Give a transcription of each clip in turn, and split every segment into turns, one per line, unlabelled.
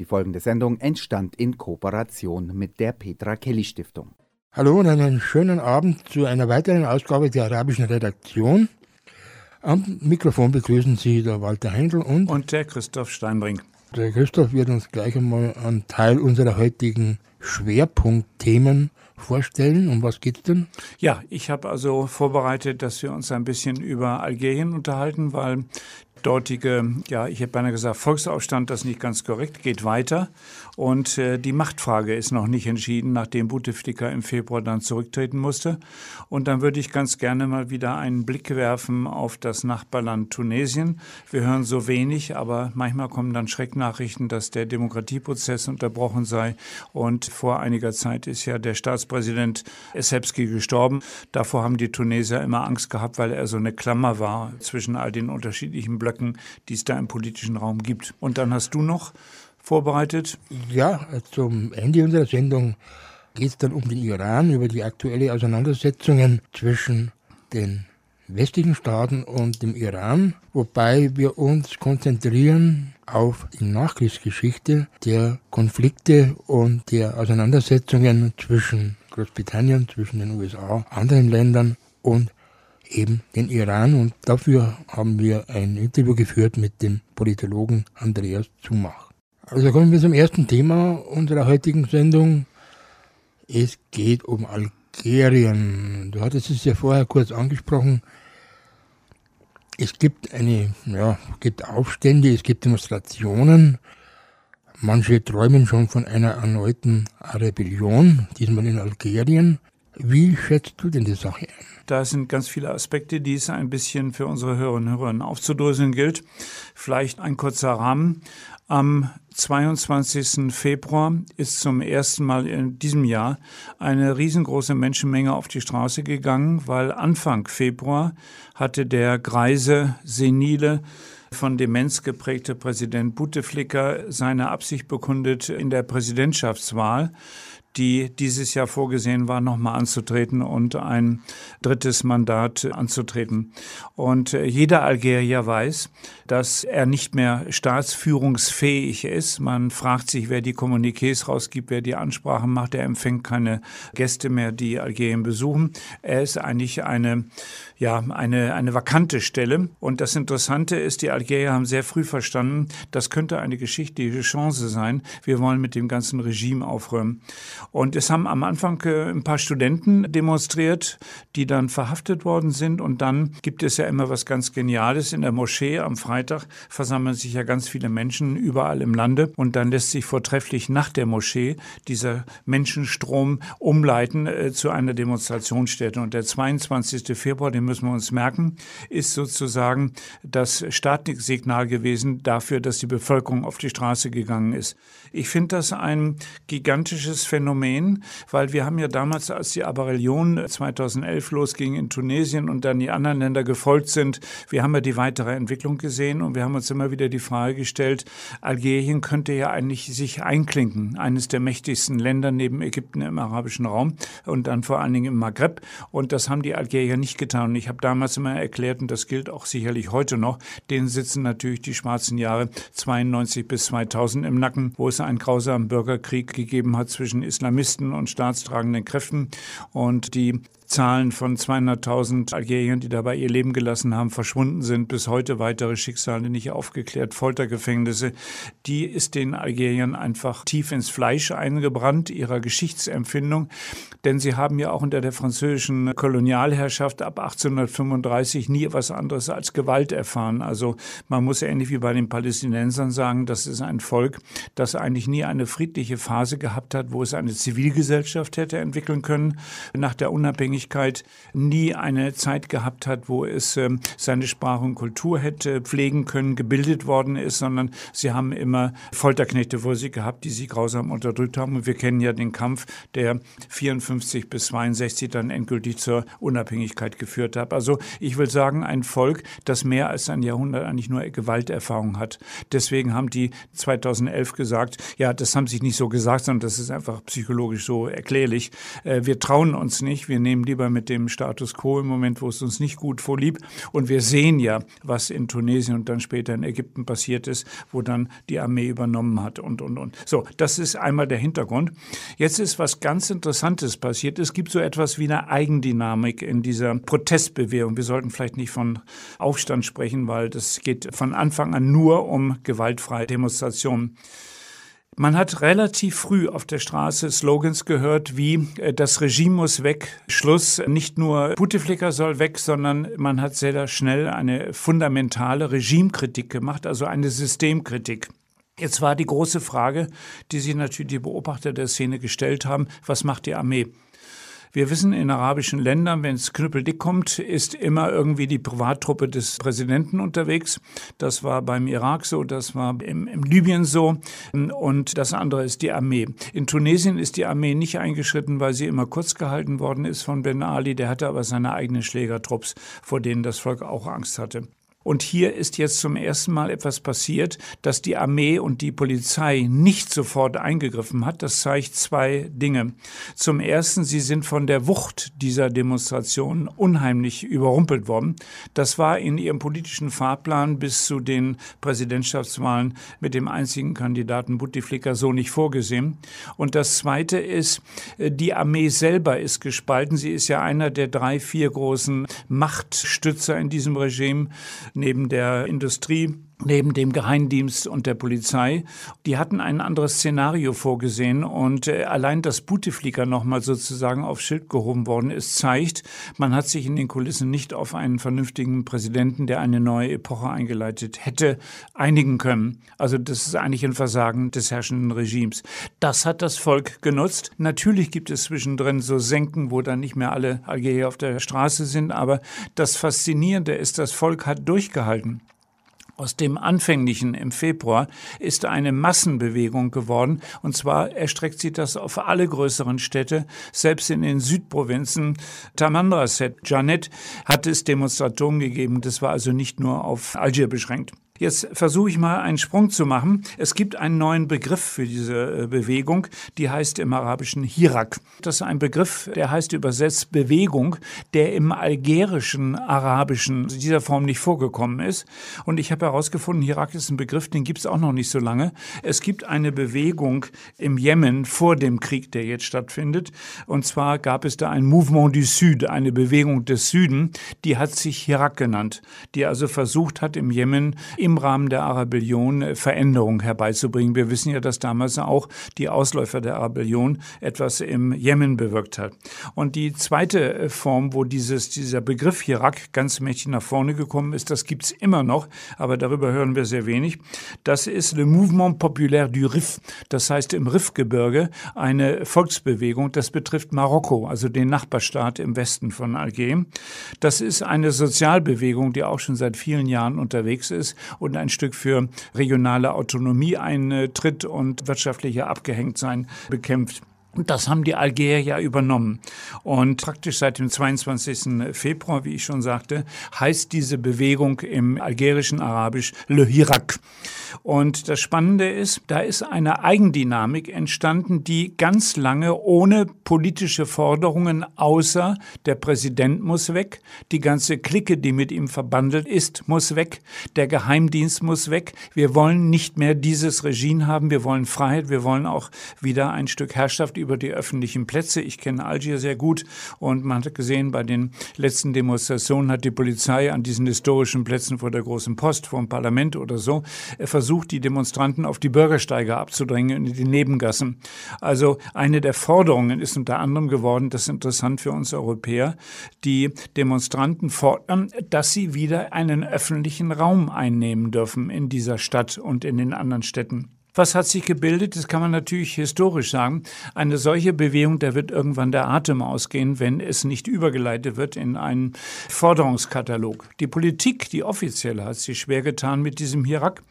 Die folgende Sendung entstand in Kooperation mit der Petra Kelly Stiftung.
Hallo und einen schönen Abend zu einer weiteren Ausgabe der arabischen Redaktion. Am Mikrofon begrüßen Sie der Walter Heindl und,
und der Christoph Steinbrink.
Der Christoph wird uns gleich einmal einen Teil unserer heutigen Schwerpunktthemen vorstellen. Um was geht's denn?
Ja, ich habe also vorbereitet, dass wir uns ein bisschen über Algerien unterhalten, weil dortige, ja, ich hätte beinahe gesagt, Volksaufstand, das ist nicht ganz korrekt, geht weiter. Und äh, die Machtfrage ist noch nicht entschieden, nachdem Bouteflika im Februar dann zurücktreten musste. Und dann würde ich ganz gerne mal wieder einen Blick werfen auf das Nachbarland Tunesien. Wir hören so wenig, aber manchmal kommen dann Schrecknachrichten, dass der Demokratieprozess unterbrochen sei. Und vor einiger Zeit ist ja der Staatspräsident Essebski gestorben. Davor haben die Tunesier immer Angst gehabt, weil er so eine Klammer war zwischen all den unterschiedlichen Blöcken Blöcken, die es da im politischen Raum gibt. Und dann hast du noch vorbereitet?
Ja, zum Ende unserer Sendung geht es dann um den Iran, über die aktuelle Auseinandersetzungen zwischen den westlichen Staaten und dem Iran, wobei wir uns konzentrieren auf die Nachkriegsgeschichte der Konflikte und der Auseinandersetzungen zwischen Großbritannien, zwischen den USA, anderen Ländern und eben den Iran. Und dafür haben wir ein Interview geführt mit dem Politologen Andreas Zumach. Also kommen wir zum ersten Thema unserer heutigen Sendung. Es geht um Algerien. Du hattest es ja vorher kurz angesprochen. Es gibt eine, ja, gibt Aufstände, es gibt Demonstrationen. Manche träumen schon von einer erneuten Rebellion, diesmal in Algerien. Wie schätzt du denn die Sache ein?
Da sind ganz viele Aspekte, die es ein bisschen für unsere Hörerinnen und Hörer aufzudröseln gilt. Vielleicht ein kurzer Rahmen. Am 22. Februar ist zum ersten Mal in diesem Jahr eine riesengroße Menschenmenge auf die Straße gegangen, weil Anfang Februar hatte der greise, senile, von Demenz geprägte Präsident Bouteflika seine Absicht bekundet, in der Präsidentschaftswahl die dieses Jahr vorgesehen war, nochmal anzutreten und ein drittes Mandat anzutreten. Und äh, jeder Algerier weiß, dass er nicht mehr staatsführungsfähig ist. Man fragt sich, wer die Kommuniqués rausgibt, wer die Ansprachen macht. Er empfängt keine Gäste mehr, die Algerien besuchen. Er ist eigentlich eine ja, eine, eine vakante Stelle. Und das Interessante ist, die Algerier haben sehr früh verstanden, das könnte eine geschichtliche Chance sein. Wir wollen mit dem ganzen Regime aufräumen. Und es haben am Anfang äh, ein paar Studenten demonstriert, die dann verhaftet worden sind. Und dann gibt es ja immer was ganz Geniales. In der Moschee am Freitag versammeln sich ja ganz viele Menschen überall im Lande. Und dann lässt sich vortrefflich nach der Moschee dieser Menschenstrom umleiten äh, zu einer Demonstrationsstätte. Und der 22. Februar, den müssen wir uns merken, ist sozusagen das Startsignal gewesen dafür, dass die Bevölkerung auf die Straße gegangen ist. Ich finde das ein gigantisches Phänomen, weil wir haben ja damals, als die Aberellion 2011 losging in Tunesien und dann die anderen Länder gefolgt sind, wir haben ja die weitere Entwicklung gesehen und wir haben uns immer wieder die Frage gestellt, Algerien könnte ja eigentlich sich einklinken, eines der mächtigsten Länder neben Ägypten im arabischen Raum und dann vor allen Dingen im Maghreb. Und das haben die Algerier nicht getan. Und ich habe damals immer erklärt, und das gilt auch sicherlich heute noch, denen sitzen natürlich die schwarzen Jahre 92 bis 2000 im Nacken, wo es einen grausamen Bürgerkrieg gegeben hat zwischen Islamisten und staatstragenden Kräften. Und die Zahlen von 200.000 Algeriern, die dabei ihr Leben gelassen haben, verschwunden sind. Bis heute weitere Schicksale nicht aufgeklärt, Foltergefängnisse. Die ist den Algeriern einfach tief ins Fleisch eingebrannt, ihrer Geschichtsempfindung. Denn sie haben ja auch unter der französischen Kolonialherrschaft ab 1835 nie was anderes als Gewalt erfahren. Also man muss ähnlich wie bei den Palästinensern sagen, das ist ein Volk, das eigentlich nie eine friedliche Phase gehabt hat, wo es eine Zivilgesellschaft hätte entwickeln können. Nach der Unabhängigkeit Unabhängigkeit nie eine Zeit gehabt hat, wo es ähm, seine Sprache und Kultur hätte pflegen können, gebildet worden ist, sondern sie haben immer Folterknechte vor sich gehabt, die sie grausam unterdrückt haben. Und wir kennen ja den Kampf, der 54 bis 62 dann endgültig zur Unabhängigkeit geführt hat. Also ich will sagen, ein Volk, das mehr als ein Jahrhundert eigentlich nur Gewalterfahrung hat. Deswegen haben die 2011 gesagt, ja, das haben sie nicht so gesagt, sondern das ist einfach psychologisch so erklärlich. Äh, wir trauen uns nicht, wir nehmen lieber mit dem Status quo im Moment, wo es uns nicht gut vorlieb. Und wir sehen ja, was in Tunesien und dann später in Ägypten passiert ist, wo dann die Armee übernommen hat und, und, und. So, das ist einmal der Hintergrund. Jetzt ist was ganz Interessantes passiert. Es gibt so etwas wie eine Eigendynamik in dieser Protestbewegung. Wir sollten vielleicht nicht von Aufstand sprechen, weil das geht von Anfang an nur um gewaltfreie Demonstrationen. Man hat relativ früh auf der Straße Slogans gehört wie äh, das Regime muss weg, Schluss, nicht nur Bouteflika soll weg, sondern man hat sehr schnell eine fundamentale Regimekritik gemacht, also eine Systemkritik. Jetzt war die große Frage, die sich natürlich die Beobachter der Szene gestellt haben, was macht die Armee? Wir wissen, in arabischen Ländern, wenn es knüppeldick kommt, ist immer irgendwie die Privattruppe des Präsidenten unterwegs. Das war beim Irak so, das war im, im Libyen so und das andere ist die Armee. In Tunesien ist die Armee nicht eingeschritten, weil sie immer kurz gehalten worden ist von Ben Ali. Der hatte aber seine eigenen Schlägertrupps, vor denen das Volk auch Angst hatte. Und hier ist jetzt zum ersten Mal etwas passiert, dass die Armee und die Polizei nicht sofort eingegriffen hat. Das zeigt zwei Dinge. Zum ersten, sie sind von der Wucht dieser Demonstration unheimlich überrumpelt worden. Das war in ihrem politischen Fahrplan bis zu den Präsidentschaftswahlen mit dem einzigen Kandidaten Bouteflika so nicht vorgesehen. Und das zweite ist, die Armee selber ist gespalten. Sie ist ja einer der drei, vier großen Machtstützer in diesem Regime neben der Industrie neben dem Geheimdienst und der Polizei. Die hatten ein anderes Szenario vorgesehen und äh, allein, dass Bouteflika nochmal sozusagen aufs Schild gehoben worden ist, zeigt, man hat sich in den Kulissen nicht auf einen vernünftigen Präsidenten, der eine neue Epoche eingeleitet hätte, einigen können. Also das ist eigentlich ein Versagen des herrschenden Regimes. Das hat das Volk genutzt. Natürlich gibt es zwischendrin so Senken, wo dann nicht mehr alle Algerier auf der Straße sind, aber das Faszinierende ist, das Volk hat durchgehalten aus dem anfänglichen im Februar ist eine Massenbewegung geworden. Und zwar erstreckt sich das auf alle größeren Städte. Selbst in den Südprovinzen Tamanrasset, Janet, hat es Demonstrationen gegeben. Das war also nicht nur auf Algier beschränkt. Jetzt versuche ich mal einen Sprung zu machen. Es gibt einen neuen Begriff für diese äh, Bewegung, die heißt im Arabischen Hirak. Das ist ein Begriff, der heißt übersetzt Bewegung, der im algerischen Arabischen dieser Form nicht vorgekommen ist. Und ich habe herausgefunden, Hirak ist ein Begriff, den gibt es auch noch nicht so lange. Es gibt eine Bewegung im Jemen vor dem Krieg, der jetzt stattfindet. Und zwar gab es da ein Mouvement du Sud, eine Bewegung des Süden, die hat sich Hirak genannt, die also versucht hat, im Jemen im Rahmen der Arabellion äh, Veränderungen herbeizubringen. Wir wissen ja, dass damals auch die Ausläufer der Arabellion etwas im Jemen bewirkt hat. Und die zweite äh, Form, wo dieses, dieser Begriff Hirak ganz mächtig nach vorne gekommen ist, das gibt's immer noch, aber darüber hören wir sehr wenig. Das ist Le Mouvement Populaire du Rif, das heißt im Rifgebirge eine Volksbewegung. Das betrifft Marokko, also den Nachbarstaat im Westen von Alger. Das ist eine Sozialbewegung, die auch schon seit vielen Jahren unterwegs ist und ein Stück für regionale Autonomie eintritt und wirtschaftliche Abgehängtsein bekämpft. Und das haben die Algerier übernommen. Und praktisch seit dem 22. Februar, wie ich schon sagte, heißt diese Bewegung im algerischen Arabisch Le Hirak. Und das Spannende ist, da ist eine Eigendynamik entstanden, die ganz lange ohne politische Forderungen außer der Präsident muss weg, die ganze Clique, die mit ihm verbandelt ist, muss weg, der Geheimdienst muss weg. Wir wollen nicht mehr dieses Regime haben, wir wollen Freiheit, wir wollen auch wieder ein Stück Herrschaft über die öffentlichen Plätze. Ich kenne Algier sehr gut und man hat gesehen, bei den letzten Demonstrationen hat die Polizei an diesen historischen Plätzen vor der großen Post, vor dem Parlament oder so, versucht, die Demonstranten auf die Bürgersteige abzudrängen in die Nebengassen. Also eine der Forderungen ist unter anderem geworden, das ist interessant für uns Europäer, die Demonstranten fordern, dass sie wieder einen öffentlichen Raum einnehmen dürfen in dieser Stadt und in den anderen Städten. Was hat sich gebildet? Das kann man natürlich historisch sagen. Eine solche Bewegung, da wird irgendwann der Atem ausgehen, wenn es nicht übergeleitet wird in einen Forderungskatalog. Die Politik, die offizielle, hat sich schwer getan mit diesem Hirak,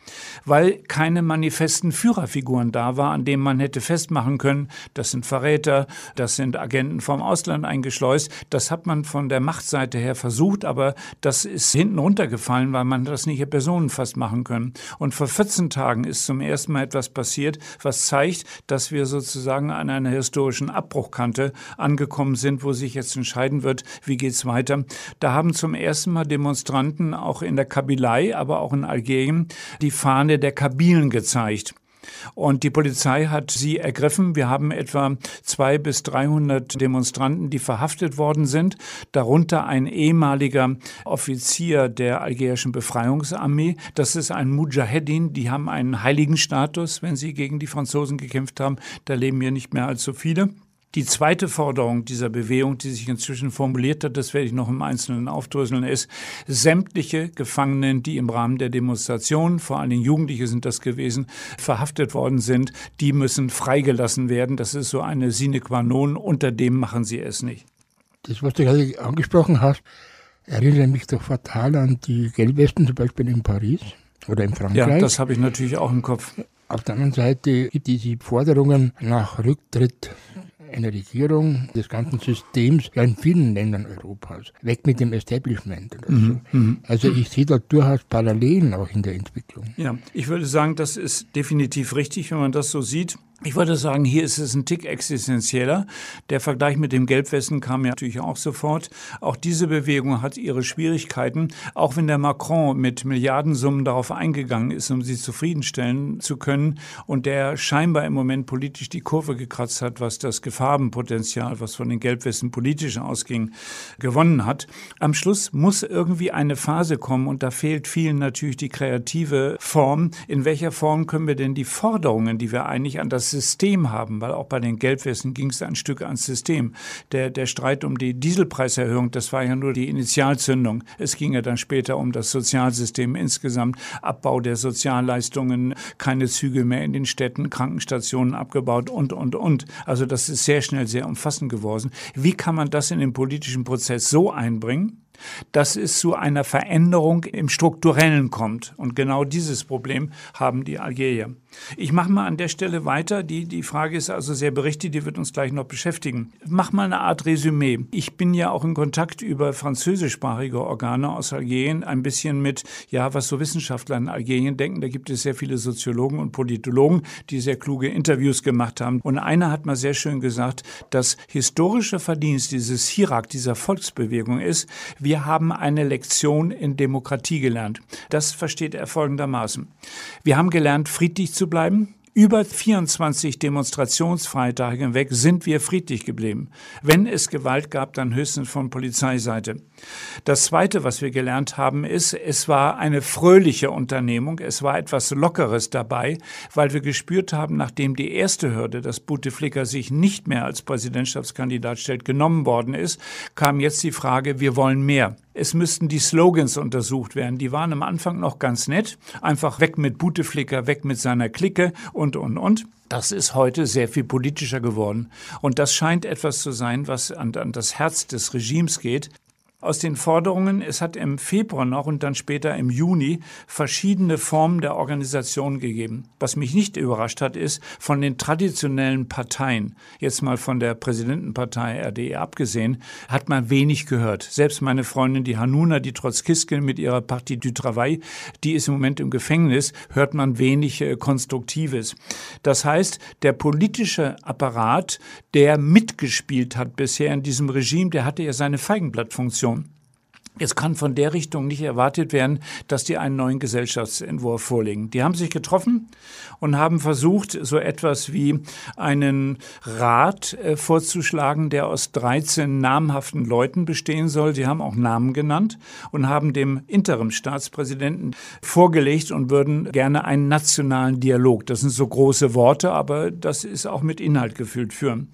weil keine manifesten Führerfiguren da war, an denen man hätte festmachen können, das sind Verräter, das sind Agenten vom Ausland eingeschleust. Das hat man von der Machtseite her versucht, aber das ist hinten runtergefallen, weil man das nicht personenfasst machen können. Und vor 14 Tagen ist zum ersten Mal etwas etwas passiert, was zeigt, dass wir sozusagen an einer historischen Abbruchkante angekommen sind, wo sich jetzt entscheiden wird, wie geht's weiter. Da haben zum ersten Mal Demonstranten auch in der Kabylei, aber auch in Algerien die Fahne der Kabilen gezeigt. Und die Polizei hat sie ergriffen. Wir haben etwa zwei bis 300 Demonstranten, die verhaftet worden sind, darunter ein ehemaliger Offizier der algerischen Befreiungsarmee. Das ist ein Mujahedin. Die haben einen heiligen Status, wenn sie gegen die Franzosen gekämpft haben. Da leben hier nicht mehr allzu viele. Die zweite Forderung dieser Bewegung, die sich inzwischen formuliert hat, das werde ich noch im Einzelnen aufdröseln, ist, sämtliche Gefangenen, die im Rahmen der Demonstration, vor allen Dingen Jugendliche sind das gewesen, verhaftet worden sind, die müssen freigelassen werden. Das ist so eine sine qua non. Unter dem machen sie es nicht.
Das, was du gerade angesprochen hast, erinnert mich doch fatal an die Gelbwesten, zum Beispiel in Paris oder in Frankreich. Ja,
das habe ich natürlich auch im Kopf.
Auf der anderen Seite gibt es die Forderungen nach Rücktritt eine Regierung des ganzen Systems, ja in vielen Ländern Europas. Weg mit dem Establishment. Mhm. So. Mhm. Also ich sehe da durchaus Parallelen auch in der Entwicklung.
Ja, ich würde sagen, das ist definitiv richtig, wenn man das so sieht. Ich würde sagen, hier ist es ein Tick existenzieller. Der Vergleich mit dem Gelbwesten kam ja natürlich auch sofort. Auch diese Bewegung hat ihre Schwierigkeiten, auch wenn der Macron mit Milliardensummen darauf eingegangen ist, um sie zufriedenstellen zu können und der scheinbar im Moment politisch die Kurve gekratzt hat, was das Gefahrenpotenzial, was von den Gelbwesten politisch ausging, gewonnen hat. Am Schluss muss irgendwie eine Phase kommen und da fehlt vielen natürlich die kreative Form. In welcher Form können wir denn die Forderungen, die wir eigentlich an das System haben, weil auch bei den Gelbwesten ging es ein Stück ans System. Der, der Streit um die Dieselpreiserhöhung, das war ja nur die Initialzündung. Es ging ja dann später um das Sozialsystem insgesamt, Abbau der Sozialleistungen, keine Züge mehr in den Städten, Krankenstationen abgebaut und, und, und. Also das ist sehr schnell sehr umfassend geworden. Wie kann man das in den politischen Prozess so einbringen? dass es zu einer Veränderung im Strukturellen kommt. Und genau dieses Problem haben die Algerier. Ich mache mal an der Stelle weiter. Die, die Frage ist also sehr berichtet, die wird uns gleich noch beschäftigen. Mach mal eine Art Resümee. Ich bin ja auch in Kontakt über französischsprachige Organe aus Algerien, ein bisschen mit, ja, was so Wissenschaftler in Algerien denken. Da gibt es sehr viele Soziologen und Politologen, die sehr kluge Interviews gemacht haben. Und einer hat mal sehr schön gesagt, das historische Verdienst dieses Hirak, dieser Volksbewegung ist, wir haben eine Lektion in Demokratie gelernt. Das versteht er folgendermaßen. Wir haben gelernt, friedlich zu bleiben. Über 24 Demonstrationsfreitage hinweg sind wir friedlich geblieben. Wenn es Gewalt gab, dann höchstens von Polizeiseite. Das Zweite, was wir gelernt haben, ist, es war eine fröhliche Unternehmung, es war etwas Lockeres dabei, weil wir gespürt haben, nachdem die erste Hürde, dass Bouteflika sich nicht mehr als Präsidentschaftskandidat stellt, genommen worden ist, kam jetzt die Frage, wir wollen mehr. Es müssten die Slogans untersucht werden. Die waren am Anfang noch ganz nett. Einfach weg mit Bouteflika, weg mit seiner Clique und, und, und. Das ist heute sehr viel politischer geworden. Und das scheint etwas zu sein, was an, an das Herz des Regimes geht aus den Forderungen, es hat im Februar noch und dann später im Juni verschiedene Formen der Organisation gegeben. Was mich nicht überrascht hat, ist, von den traditionellen Parteien, jetzt mal von der Präsidentenpartei RDE abgesehen, hat man wenig gehört. Selbst meine Freundin, die Hanuna, die trotz Kiskel mit ihrer Partie du Travail, die ist im Moment im Gefängnis, hört man wenig äh, Konstruktives. Das heißt, der politische Apparat, der mitgespielt hat bisher in diesem Regime, der hatte ja seine Feigenblattfunktion. Es kann von der Richtung nicht erwartet werden, dass die einen neuen Gesellschaftsentwurf vorlegen. Die haben sich getroffen und haben versucht, so etwas wie einen Rat äh, vorzuschlagen, der aus 13 namhaften Leuten bestehen soll. Sie haben auch Namen genannt und haben dem Interimststaatspräsidenten vorgelegt und würden gerne einen nationalen Dialog. Das sind so große Worte, aber das ist auch mit Inhalt gefüllt führen.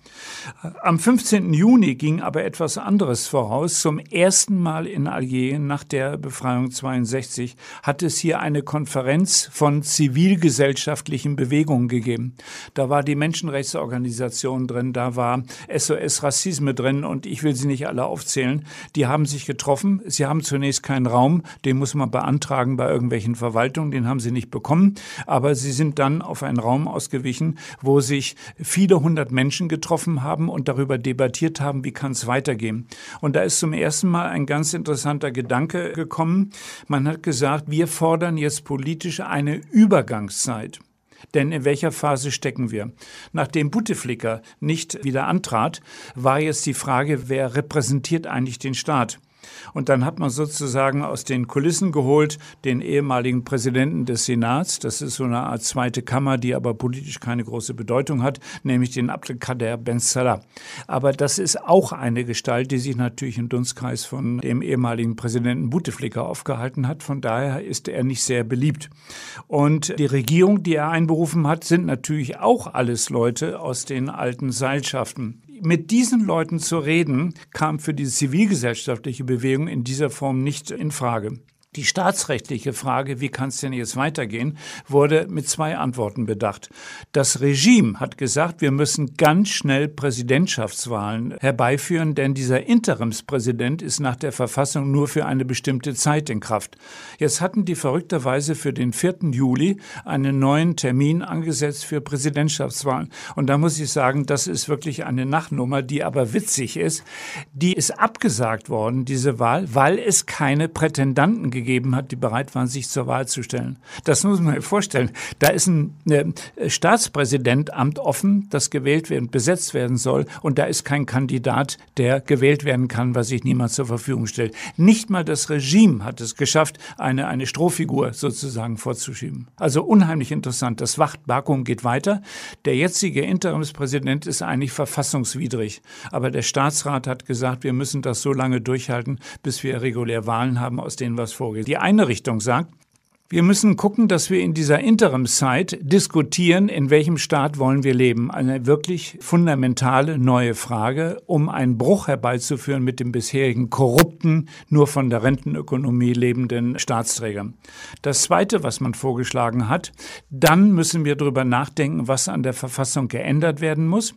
Am 15. Juni ging aber etwas anderes voraus. Zum ersten Mal in Algerien nach der Befreiung 62 hat es hier eine Konferenz von zivilgesellschaftlichen Bewegungen gegeben. Da war die Menschenrechtsorganisation drin, da war SOS Rassisme drin und ich will sie nicht alle aufzählen. Die haben sich getroffen. Sie haben zunächst keinen Raum, den muss man beantragen bei irgendwelchen Verwaltungen, den haben sie nicht bekommen. Aber sie sind dann auf einen Raum ausgewichen, wo sich viele hundert Menschen getroffen haben und darüber debattiert haben, wie kann es weitergehen. Und da ist zum ersten Mal ein ganz interessanter interessanter Gedanke gekommen. Man hat gesagt, wir fordern jetzt politisch eine Übergangszeit. Denn in welcher Phase stecken wir? Nachdem Bouteflika nicht wieder antrat, war jetzt die Frage, wer repräsentiert eigentlich den Staat? Und dann hat man sozusagen aus den Kulissen geholt den ehemaligen Präsidenten des Senats. Das ist so eine Art zweite Kammer, die aber politisch keine große Bedeutung hat, nämlich den Abdelkader Ben Salah. Aber das ist auch eine Gestalt, die sich natürlich im Dunstkreis von dem ehemaligen Präsidenten Bouteflika aufgehalten hat. Von daher ist er nicht sehr beliebt. Und die Regierung, die er einberufen hat, sind natürlich auch alles Leute aus den alten Seilschaften mit diesen Leuten zu reden, kam für die zivilgesellschaftliche Bewegung in dieser Form nicht in Frage. Die staatsrechtliche Frage, wie kann es denn jetzt weitergehen, wurde mit zwei Antworten bedacht. Das Regime hat gesagt, wir müssen ganz schnell Präsidentschaftswahlen herbeiführen, denn dieser Interimspräsident ist nach der Verfassung nur für eine bestimmte Zeit in Kraft. Jetzt hatten die verrückterweise für den 4. Juli einen neuen Termin angesetzt für Präsidentschaftswahlen. Und da muss ich sagen, das ist wirklich eine Nachtnummer, die aber witzig ist. Die ist abgesagt worden, diese Wahl, weil es keine Prätendanten gegeben gegeben hat, die bereit waren, sich zur Wahl zu stellen. Das muss man sich vorstellen. Da ist ein äh, Staatspräsidentamt offen, das gewählt werden, besetzt werden soll, und da ist kein Kandidat, der gewählt werden kann, was sich niemand zur Verfügung stellt. Nicht mal das Regime hat es geschafft, eine, eine Strohfigur sozusagen vorzuschieben. Also unheimlich interessant. Das Wachtvakuum geht weiter. Der jetzige Interimspräsident ist eigentlich verfassungswidrig. Aber der Staatsrat hat gesagt, wir müssen das so lange durchhalten, bis wir regulär Wahlen haben, aus denen was vorgeht. Die eine Richtung sagt, wir müssen gucken, dass wir in dieser Interimszeit diskutieren, in welchem Staat wollen wir leben. Eine wirklich fundamentale neue Frage, um einen Bruch herbeizuführen mit dem bisherigen korrupten, nur von der Rentenökonomie lebenden Staatsträger. Das Zweite, was man vorgeschlagen hat, dann müssen wir darüber nachdenken, was an der Verfassung geändert werden muss.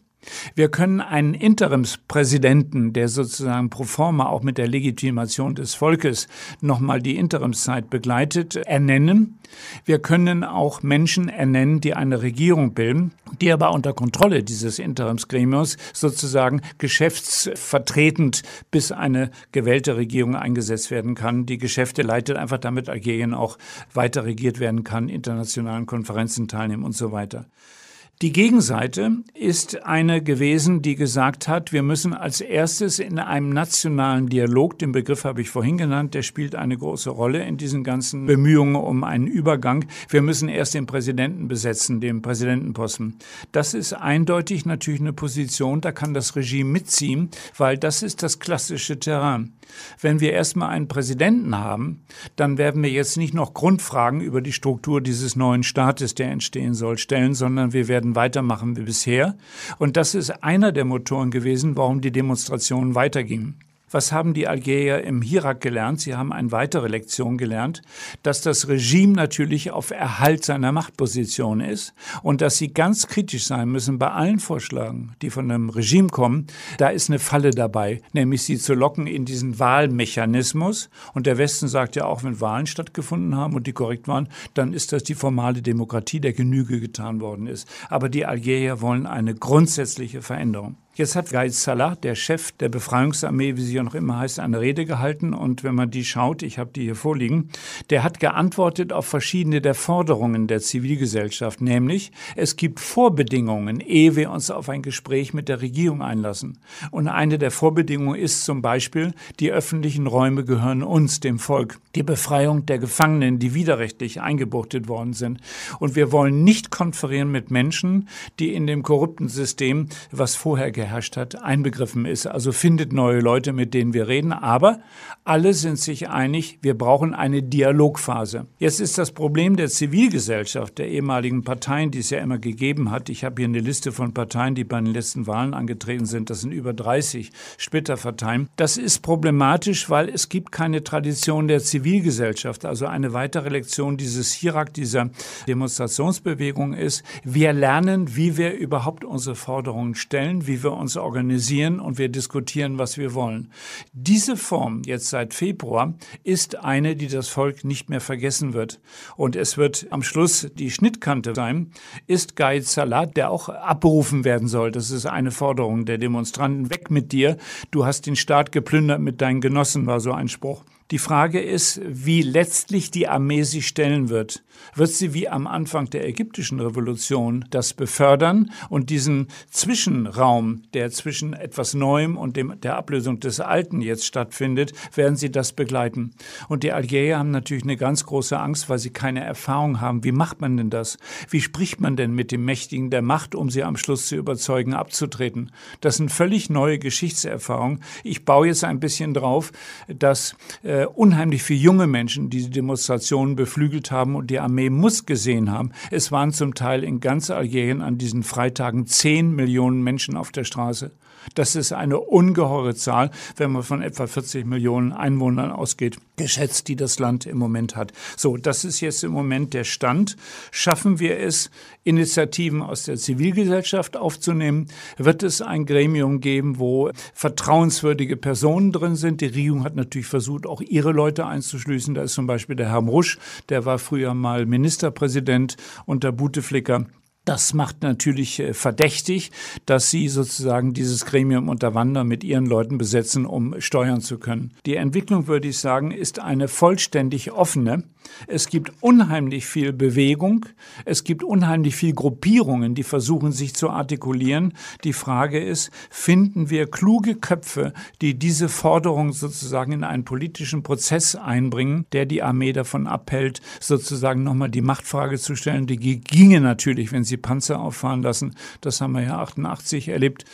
Wir können einen Interimspräsidenten, der sozusagen pro forma auch mit der Legitimation des Volkes nochmal die Interimszeit begleitet, ernennen. Wir können auch Menschen ernennen, die eine Regierung bilden, die aber unter Kontrolle dieses Interimsgremiums sozusagen geschäftsvertretend bis eine gewählte Regierung eingesetzt werden kann. Die Geschäfte leitet einfach damit Algerien auch weiter regiert werden kann, internationalen Konferenzen teilnehmen und so weiter. Die Gegenseite ist eine gewesen, die gesagt hat, wir müssen als erstes in einem nationalen Dialog, den Begriff habe ich vorhin genannt, der spielt eine große Rolle in diesen ganzen Bemühungen um einen Übergang. Wir müssen erst den Präsidenten besetzen, den Präsidentenposten. Das ist eindeutig natürlich eine Position, da kann das Regime mitziehen, weil das ist das klassische Terrain. Wenn wir erstmal einen Präsidenten haben, dann werden wir jetzt nicht noch Grundfragen über die Struktur dieses neuen Staates, der entstehen soll, stellen, sondern wir werden weitermachen wie bisher. Und das ist einer der Motoren gewesen, warum die Demonstrationen weitergingen. Was haben die Algerier im Irak gelernt? Sie haben eine weitere Lektion gelernt, dass das Regime natürlich auf Erhalt seiner Machtposition ist und dass sie ganz kritisch sein müssen bei allen Vorschlägen, die von einem Regime kommen. Da ist eine Falle dabei, nämlich sie zu locken in diesen Wahlmechanismus. Und der Westen sagt ja auch, wenn Wahlen stattgefunden haben und die korrekt waren, dann ist das die formale Demokratie, der Genüge getan worden ist. Aber die Algerier wollen eine grundsätzliche Veränderung. Jetzt hat Gaid Salah, der Chef der Befreiungsarmee, wie sie ja noch immer heißt, eine Rede gehalten. Und wenn man die schaut, ich habe die hier vorliegen, der hat geantwortet auf verschiedene der Forderungen der Zivilgesellschaft. Nämlich, es gibt Vorbedingungen, ehe wir uns auf ein Gespräch mit der Regierung einlassen. Und eine der Vorbedingungen ist zum Beispiel, die öffentlichen Räume gehören uns, dem Volk. Die Befreiung der Gefangenen, die widerrechtlich eingebuchtet worden sind. Und wir wollen nicht konferieren mit Menschen, die in dem korrupten System, was vorher geherrscht hat, einbegriffen ist. Also findet neue Leute, mit denen wir reden. Aber alle sind sich einig, wir brauchen eine Dialogphase. Jetzt ist das Problem der Zivilgesellschaft, der ehemaligen Parteien, die es ja immer gegeben hat. Ich habe hier eine Liste von Parteien, die bei den letzten Wahlen angetreten sind. Das sind über 30 Splitterparteien. Das ist problematisch, weil es gibt keine Tradition der Zivilgesellschaft. Also eine weitere Lektion dieses Hirak, dieser Demonstrationsbewegung ist, wir lernen, wie wir überhaupt unsere Forderungen stellen, wie wir uns organisieren und wir diskutieren, was wir wollen. Diese Form jetzt seit Februar ist eine, die das Volk nicht mehr vergessen wird. Und es wird am Schluss die Schnittkante sein, ist Gaid Salat, der auch abberufen werden soll. Das ist eine Forderung der Demonstranten. Weg mit dir. Du hast den Staat geplündert mit deinen Genossen, war so ein Spruch. Die Frage ist, wie letztlich die Armee sich stellen wird. Wird sie wie am Anfang der ägyptischen Revolution das befördern und diesen Zwischenraum, der zwischen etwas Neuem und dem, der Ablösung des Alten jetzt stattfindet, werden sie das begleiten. Und die Algerier haben natürlich eine ganz große Angst, weil sie keine Erfahrung haben. Wie macht man denn das? Wie spricht man denn mit dem Mächtigen der Macht, um sie am Schluss zu überzeugen, abzutreten? Das sind völlig neue Geschichtserfahrungen. Ich baue jetzt ein bisschen drauf, dass äh, unheimlich viele junge Menschen diese Demonstrationen beflügelt haben und die Armee muss gesehen haben. Es waren zum Teil in ganz Algerien an diesen Freitagen zehn Millionen Menschen auf der Straße. Das ist eine ungeheure Zahl, wenn man von etwa 40 Millionen Einwohnern ausgeht, geschätzt, die das Land im Moment hat. So, das ist jetzt im Moment der Stand. Schaffen wir es, Initiativen aus der Zivilgesellschaft aufzunehmen? Wird es ein Gremium geben, wo vertrauenswürdige Personen drin sind? Die Regierung hat natürlich versucht, auch ihre Leute einzuschließen. Da ist zum Beispiel der Herr Rusch, der war früher mal Ministerpräsident unter Bouteflika. Das macht natürlich äh, verdächtig, dass sie sozusagen dieses Gremium unterwandern mit ihren Leuten besetzen, um steuern zu können. Die Entwicklung, würde ich sagen, ist eine vollständig offene. Es gibt unheimlich viel Bewegung. Es gibt unheimlich viel Gruppierungen, die versuchen, sich zu artikulieren. Die Frage ist, finden wir kluge Köpfe, die diese Forderung sozusagen in einen politischen Prozess einbringen, der die Armee davon abhält, sozusagen nochmal die Machtfrage zu stellen. Die ginge natürlich, wenn sie Panzer auffahren lassen. Das haben wir ja 88 erlebt.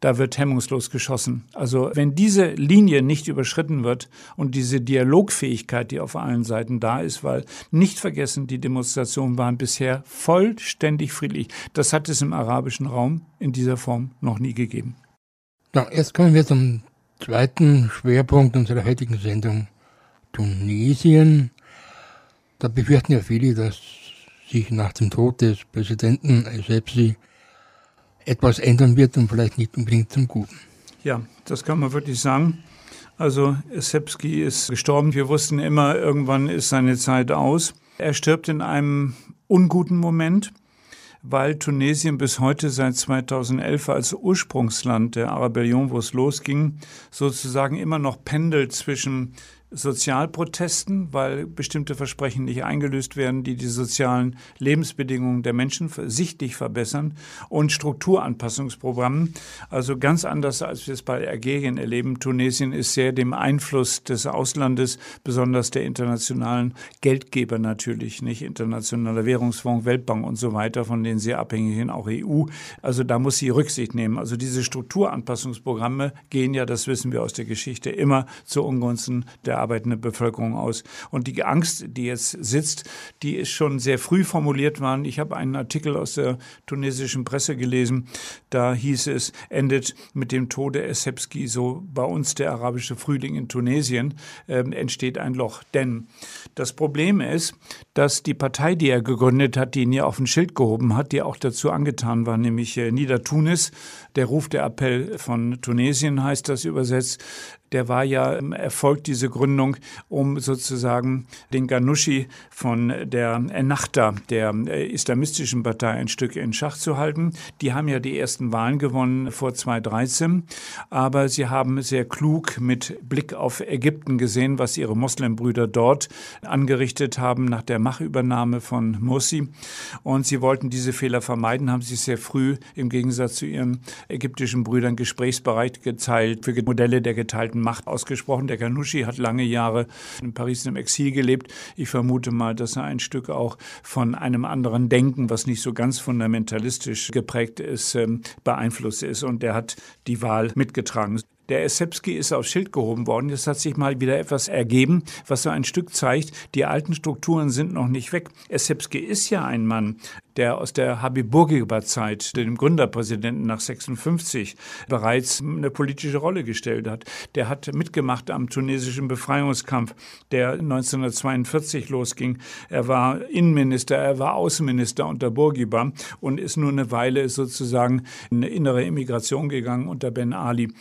Da wird hemmungslos geschossen. Also wenn diese Linie nicht überschritten wird und diese Dialogfähigkeit, die auf allen Seiten da ist, weil nicht vergessen, die Demonstrationen waren bisher vollständig friedlich. Das hat es im arabischen Raum in dieser Form noch nie gegeben.
Ja, jetzt kommen wir zum zweiten Schwerpunkt unserer heutigen Sendung, Tunesien. Da befürchten ja viele, dass sich nach dem Tod des Präsidenten Essebsi etwas ändern wird und vielleicht nicht unbedingt zum Guten.
Ja, das kann man wirklich sagen. Also Essebski ist gestorben. Wir wussten immer, irgendwann ist seine Zeit aus. Er stirbt in einem unguten Moment, weil Tunesien bis heute seit 2011 als Ursprungsland der Arabellion, wo es losging, sozusagen immer noch pendelt zwischen Sozialprotesten, weil bestimmte Versprechen nicht eingelöst werden, die die sozialen Lebensbedingungen der Menschen sichtlich verbessern und Strukturanpassungsprogrammen. Also ganz anders, als wir es bei Algerien erleben. Tunesien ist sehr dem Einfluss des Auslandes, besonders der internationalen Geldgeber natürlich, nicht internationaler Währungsfonds, Weltbank und so weiter, von denen sie abhängig sind, auch EU. Also da muss sie Rücksicht nehmen. Also diese Strukturanpassungsprogramme gehen ja, das wissen wir aus der Geschichte, immer zu Ungunsten der arbeitende Bevölkerung aus. Und die Angst, die jetzt sitzt, die ist schon sehr früh formuliert worden. Ich habe einen Artikel aus der tunesischen Presse gelesen. Da hieß es, endet mit dem Tode Essebski so bei uns der arabische Frühling in Tunesien, äh, entsteht ein Loch. Denn das Problem ist, dass die Partei, die er gegründet hat, die ihn ja auf ein Schild gehoben hat, die auch dazu angetan war, nämlich äh, Nieder Tunis, der Ruf der Appell von Tunesien heißt das übersetzt, der war ja erfolgt, diese Gründung, um sozusagen den Ghanouchi von der Ennahda, der äh, islamistischen Partei, ein Stück in Schach zu halten. Die haben ja die ersten Wahlen gewonnen vor 2013, aber sie haben sehr klug mit Blick auf Ägypten gesehen, was ihre Moslembrüder dort angerichtet haben nach der Machtübernahme von Morsi. Und sie wollten diese Fehler vermeiden, haben sich sehr früh im Gegensatz zu ihren ägyptischen Brüdern gesprächsbereit geteilt für Modelle der geteilten Macht ausgesprochen. Der Ghanouchi hat lange Jahre in Paris im Exil gelebt. Ich vermute mal, dass er ein Stück auch von einem anderen Denken, was nicht so ganz fundamentalistisch geprägt ist, ähm, beeinflusst ist. Und der hat die Wahl mitgetragen. Der Essebski ist aufs Schild gehoben worden. Jetzt hat sich mal wieder etwas ergeben, was so ein Stück zeigt, die alten Strukturen sind noch nicht weg. Essebski ist ja ein Mann, der aus der Habib Bourguiba-Zeit, dem Gründerpräsidenten nach 56, bereits eine politische Rolle gestellt hat. Der hat mitgemacht am tunesischen Befreiungskampf, der 1942 losging. Er war Innenminister, er war Außenminister unter Bourguiba und ist nur eine Weile sozusagen in eine innere Immigration gegangen unter Ben Ali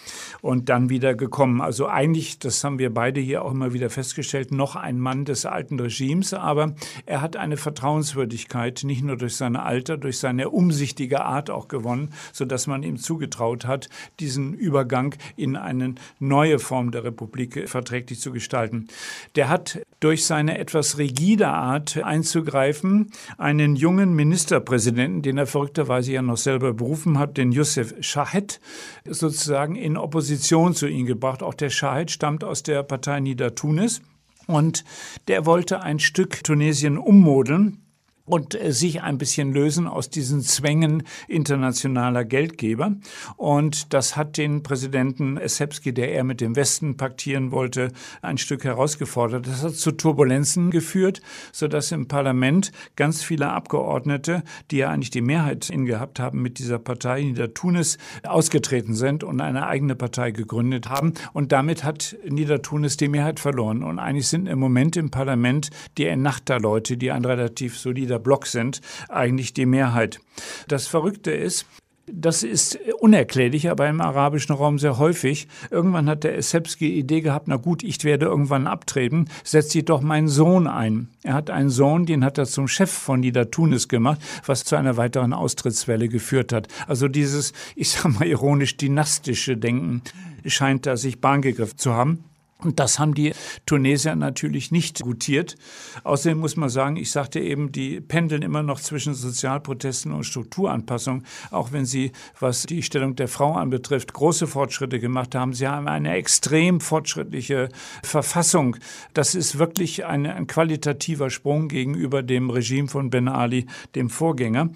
und dann wieder gekommen. Also eigentlich, das haben wir beide hier auch immer wieder festgestellt, noch ein Mann des alten Regimes, aber er hat eine Vertrauenswürdigkeit, nicht nur durch sein Alter, durch seine umsichtige Art auch gewonnen, sodass man ihm zugetraut hat, diesen Übergang in eine neue Form der Republik verträglich zu gestalten. Der hat durch seine etwas rigide Art einzugreifen einen jungen Ministerpräsidenten, den er verrückterweise ja noch selber berufen hat, den Youssef Shahed, sozusagen in Opposition zu ihm gebracht. Auch der Shahed stammt aus der Partei Nieder Tunis. Und der wollte ein Stück Tunesien ummodeln und äh, sich ein bisschen lösen aus diesen Zwängen internationaler Geldgeber. Und das hat den Präsidenten Essebski, der er mit dem Westen paktieren wollte, ein Stück herausgefordert. Das hat zu Turbulenzen geführt, sodass im Parlament ganz viele Abgeordnete, die ja eigentlich die Mehrheit ingehabt haben mit dieser Partei, Niedertunis, ausgetreten sind und eine eigene Partei gegründet haben. Und damit hat Niedertunis die Mehrheit verloren. Und eigentlich sind im Moment im Parlament die Ennahda-Leute, die ein relativ solider dieser Block sind, eigentlich die Mehrheit. Das Verrückte ist, das ist unerklärlich, aber im arabischen Raum sehr häufig. Irgendwann hat der Essebski die Idee gehabt, na gut, ich werde irgendwann abtreten, setzt doch meinen Sohn ein. Er hat einen Sohn, den hat er zum Chef von Nida Tunis gemacht, was zu einer weiteren Austrittswelle geführt hat. Also dieses, ich sag mal ironisch, dynastische Denken scheint da sich Bahn gegriffen zu haben. Und das haben die Tunesier natürlich nicht gutiert. Außerdem muss man sagen, ich sagte eben, die pendeln immer noch zwischen Sozialprotesten und Strukturanpassung, auch wenn sie, was die Stellung der Frau anbetrifft, große Fortschritte gemacht haben. Sie haben eine extrem fortschrittliche Verfassung. Das ist wirklich ein, ein qualitativer Sprung gegenüber dem Regime von Ben Ali, dem Vorgänger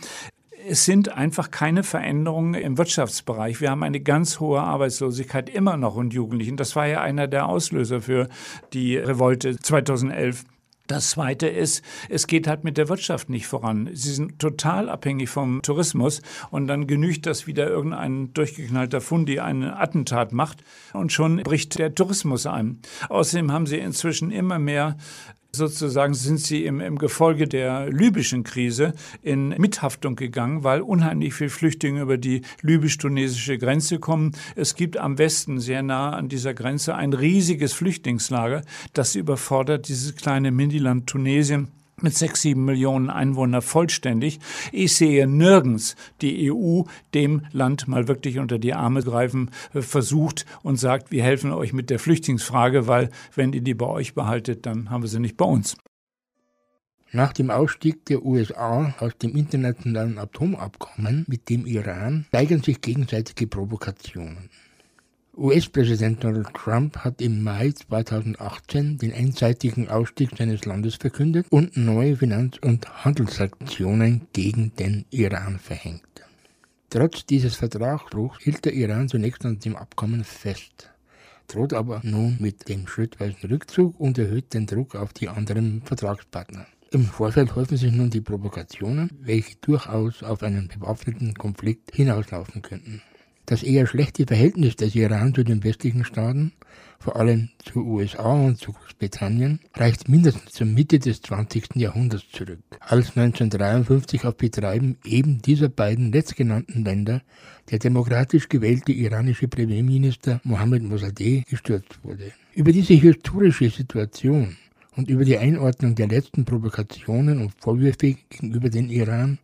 es sind einfach keine Veränderungen im Wirtschaftsbereich. Wir haben eine ganz hohe Arbeitslosigkeit immer noch und Jugendlichen. Das war ja einer der Auslöser für die Revolte 2011. Das Zweite ist, es geht halt mit der Wirtschaft nicht voran. Sie sind total abhängig vom Tourismus und dann genügt das wieder irgendein durchgeknallter Fundi einen Attentat macht und schon bricht der Tourismus ein. Außerdem haben sie inzwischen immer mehr sozusagen sind sie im, im Gefolge der libyschen Krise in Mithaftung gegangen, weil unheimlich viele Flüchtlinge über die libysch-tunesische Grenze kommen. Es gibt am Westen, sehr nah an dieser Grenze, ein riesiges Flüchtlingslager, das überfordert dieses kleine Miniland Tunesien mit sechs, sieben Millionen Einwohnern vollständig. Ich sehe nirgends die EU dem Land mal wirklich unter die Arme greifen äh, versucht und sagt, wir helfen euch mit der Flüchtlingsfrage, weil wenn ihr die bei euch behaltet, dann haben wir sie nicht bei uns.
Nach dem Ausstieg der USA aus dem internationalen Atomabkommen mit dem Iran steigern sich gegenseitige Provokationen. US-Präsident Donald Trump hat im Mai 2018 den einseitigen Ausstieg seines Landes verkündet und neue Finanz- und Handelssanktionen gegen den Iran verhängt. Trotz dieses Vertragsbruchs hielt der Iran zunächst an dem Abkommen fest, droht aber nun mit dem schrittweisen Rückzug und erhöht den Druck auf die anderen Vertragspartner. Im Vorfeld häufen sich nun die Provokationen, welche durchaus auf einen bewaffneten Konflikt hinauslaufen könnten. Das eher schlechte Verhältnis des Iran zu den westlichen Staaten, vor allem zu USA und zu Großbritannien, reicht mindestens zur Mitte des 20. Jahrhunderts zurück, als 1953 auf Betreiben eben dieser beiden letztgenannten Länder der demokratisch gewählte iranische Premierminister Mohammed Mossadegh gestürzt wurde. Über diese historische Situation und über die Einordnung der letzten Provokationen und Vorwürfe gegenüber den Iran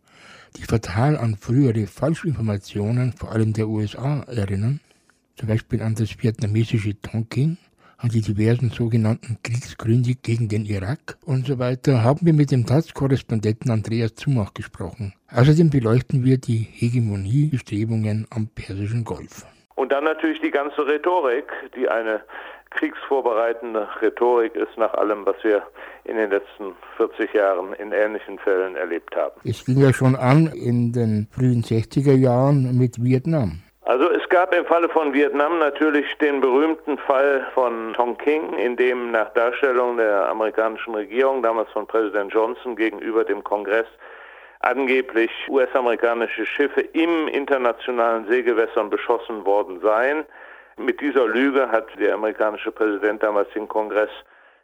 die fatal an frühere Falschinformationen, vor allem der USA, erinnern, zum Beispiel an das vietnamesische Tonkin, an die diversen sogenannten Kriegsgründe gegen den Irak und so weiter, haben wir mit dem Taz-Korrespondenten Andreas Zumach gesprochen. Außerdem beleuchten wir die Hegemoniebestrebungen am Persischen Golf.
Und dann natürlich die ganze Rhetorik, die eine kriegsvorbereitende Rhetorik ist nach allem, was wir in den letzten 40 Jahren in ähnlichen Fällen erlebt haben.
Es fing ja schon an in den frühen 60er Jahren mit Vietnam.
Also es gab im Falle von Vietnam natürlich den berühmten Fall von Tonkin, in dem nach Darstellung der amerikanischen Regierung, damals von Präsident Johnson gegenüber dem Kongress, angeblich US-amerikanische Schiffe im internationalen Seegewässern beschossen worden seien. Mit dieser Lüge hat der amerikanische Präsident damals den Kongress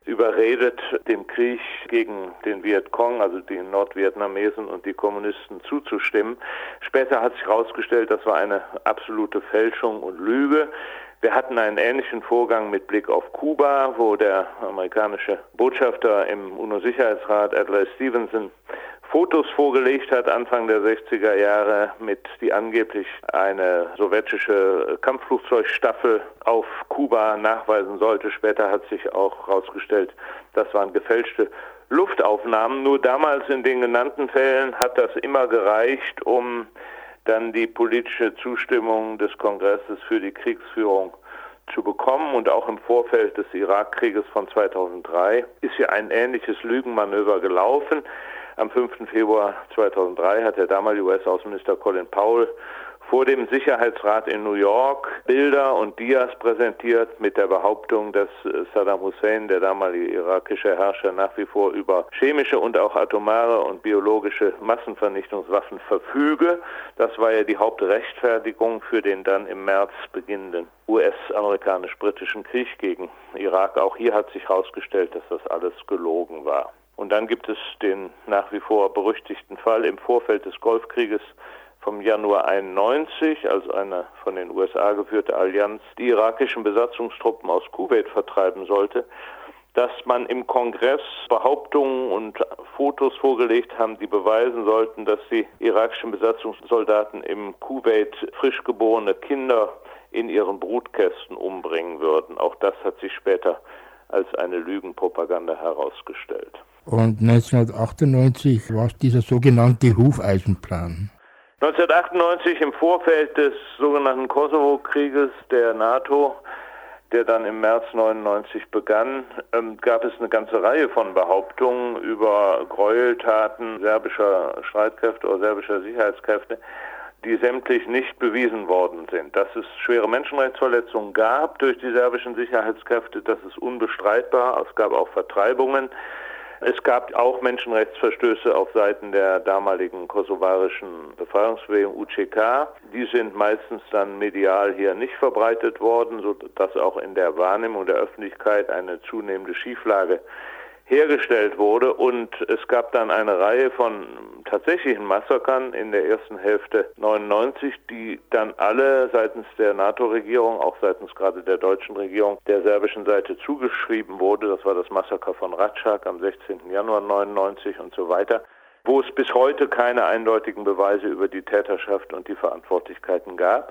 überredet, dem Krieg gegen den Vietcong, also die Nordvietnamesen und die Kommunisten zuzustimmen. Später hat sich herausgestellt, das war eine absolute Fälschung und Lüge. Wir hatten einen ähnlichen Vorgang mit Blick auf Kuba, wo der amerikanische Botschafter im UNO-Sicherheitsrat Adlai Stevenson Fotos vorgelegt hat Anfang der 60er Jahre mit die angeblich eine sowjetische Kampfflugzeugstaffel auf Kuba nachweisen sollte. Später hat sich auch herausgestellt, das waren gefälschte Luftaufnahmen. Nur damals in den genannten Fällen hat das immer gereicht, um dann die politische Zustimmung des Kongresses für die Kriegsführung zu bekommen. Und auch im Vorfeld des Irakkrieges von 2003 ist ja ein ähnliches Lügenmanöver gelaufen. Am 5. Februar 2003 hat der damalige US-Außenminister Colin Powell vor dem Sicherheitsrat in New York Bilder und Dias präsentiert mit der Behauptung, dass Saddam Hussein, der damalige irakische Herrscher, nach wie vor über chemische und auch atomare und biologische Massenvernichtungswaffen verfüge. Das war ja die Hauptrechtfertigung für den dann im März beginnenden US-amerikanisch-britischen Krieg gegen Irak. Auch hier hat sich herausgestellt, dass das alles gelogen war. Und dann gibt es den nach wie vor berüchtigten Fall im Vorfeld des Golfkrieges vom Januar 91, als eine von den USA geführte Allianz die irakischen Besatzungstruppen aus Kuwait vertreiben sollte, dass man im Kongress Behauptungen und Fotos vorgelegt haben, die beweisen sollten, dass die irakischen Besatzungssoldaten im Kuwait frisch geborene Kinder in ihren Brutkästen umbringen würden. Auch das hat sich später als eine Lügenpropaganda herausgestellt.
Und 1998 war es dieser sogenannte Hufeisenplan.
1998 im Vorfeld des sogenannten Kosovo-Krieges der NATO, der dann im März 99 begann, ähm, gab es eine ganze Reihe von Behauptungen über Gräueltaten serbischer Streitkräfte oder serbischer Sicherheitskräfte, die sämtlich nicht bewiesen worden sind. Dass es schwere Menschenrechtsverletzungen gab durch die serbischen Sicherheitskräfte, das ist unbestreitbar. Es gab auch Vertreibungen. Es gab auch Menschenrechtsverstöße auf Seiten der damaligen kosovarischen Befreiungsbewegung UCK. Die sind meistens dann medial hier nicht verbreitet worden, sodass auch in der Wahrnehmung der Öffentlichkeit eine zunehmende Schieflage hergestellt wurde und es gab dann eine Reihe von tatsächlichen Massakern in der ersten Hälfte 99, die dann alle seitens der NATO-Regierung, auch seitens gerade der deutschen Regierung, der serbischen Seite zugeschrieben wurde. Das war das Massaker von Ratschak am 16. Januar 99 und so weiter wo es bis heute keine eindeutigen Beweise über die Täterschaft und die Verantwortlichkeiten gab.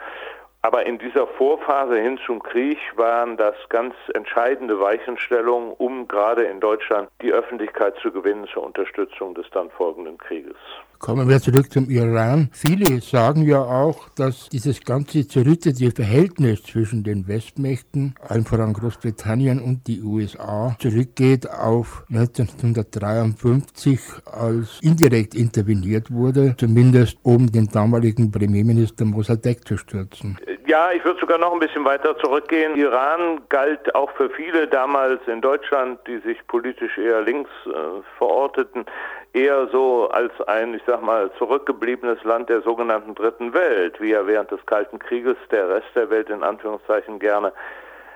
Aber in dieser Vorphase hin zum Krieg waren das ganz entscheidende Weichenstellungen, um gerade in Deutschland die Öffentlichkeit zu gewinnen zur Unterstützung des dann folgenden Krieges.
Kommen wir zurück zum Iran. Viele sagen ja auch, dass dieses ganze zerrüttete Verhältnis zwischen den Westmächten, allen voran Großbritannien und die USA, zurückgeht auf 1953, als indirekt interveniert wurde, zumindest um den damaligen Premierminister Mossadegh zu stürzen.
Ja, ich würde sogar noch ein bisschen weiter zurückgehen. Iran galt auch für viele damals in Deutschland, die sich politisch eher links äh, verorteten, eher so als ein, ich sag mal, zurückgebliebenes Land der sogenannten Dritten Welt, wie ja während des Kalten Krieges der Rest der Welt in Anführungszeichen gerne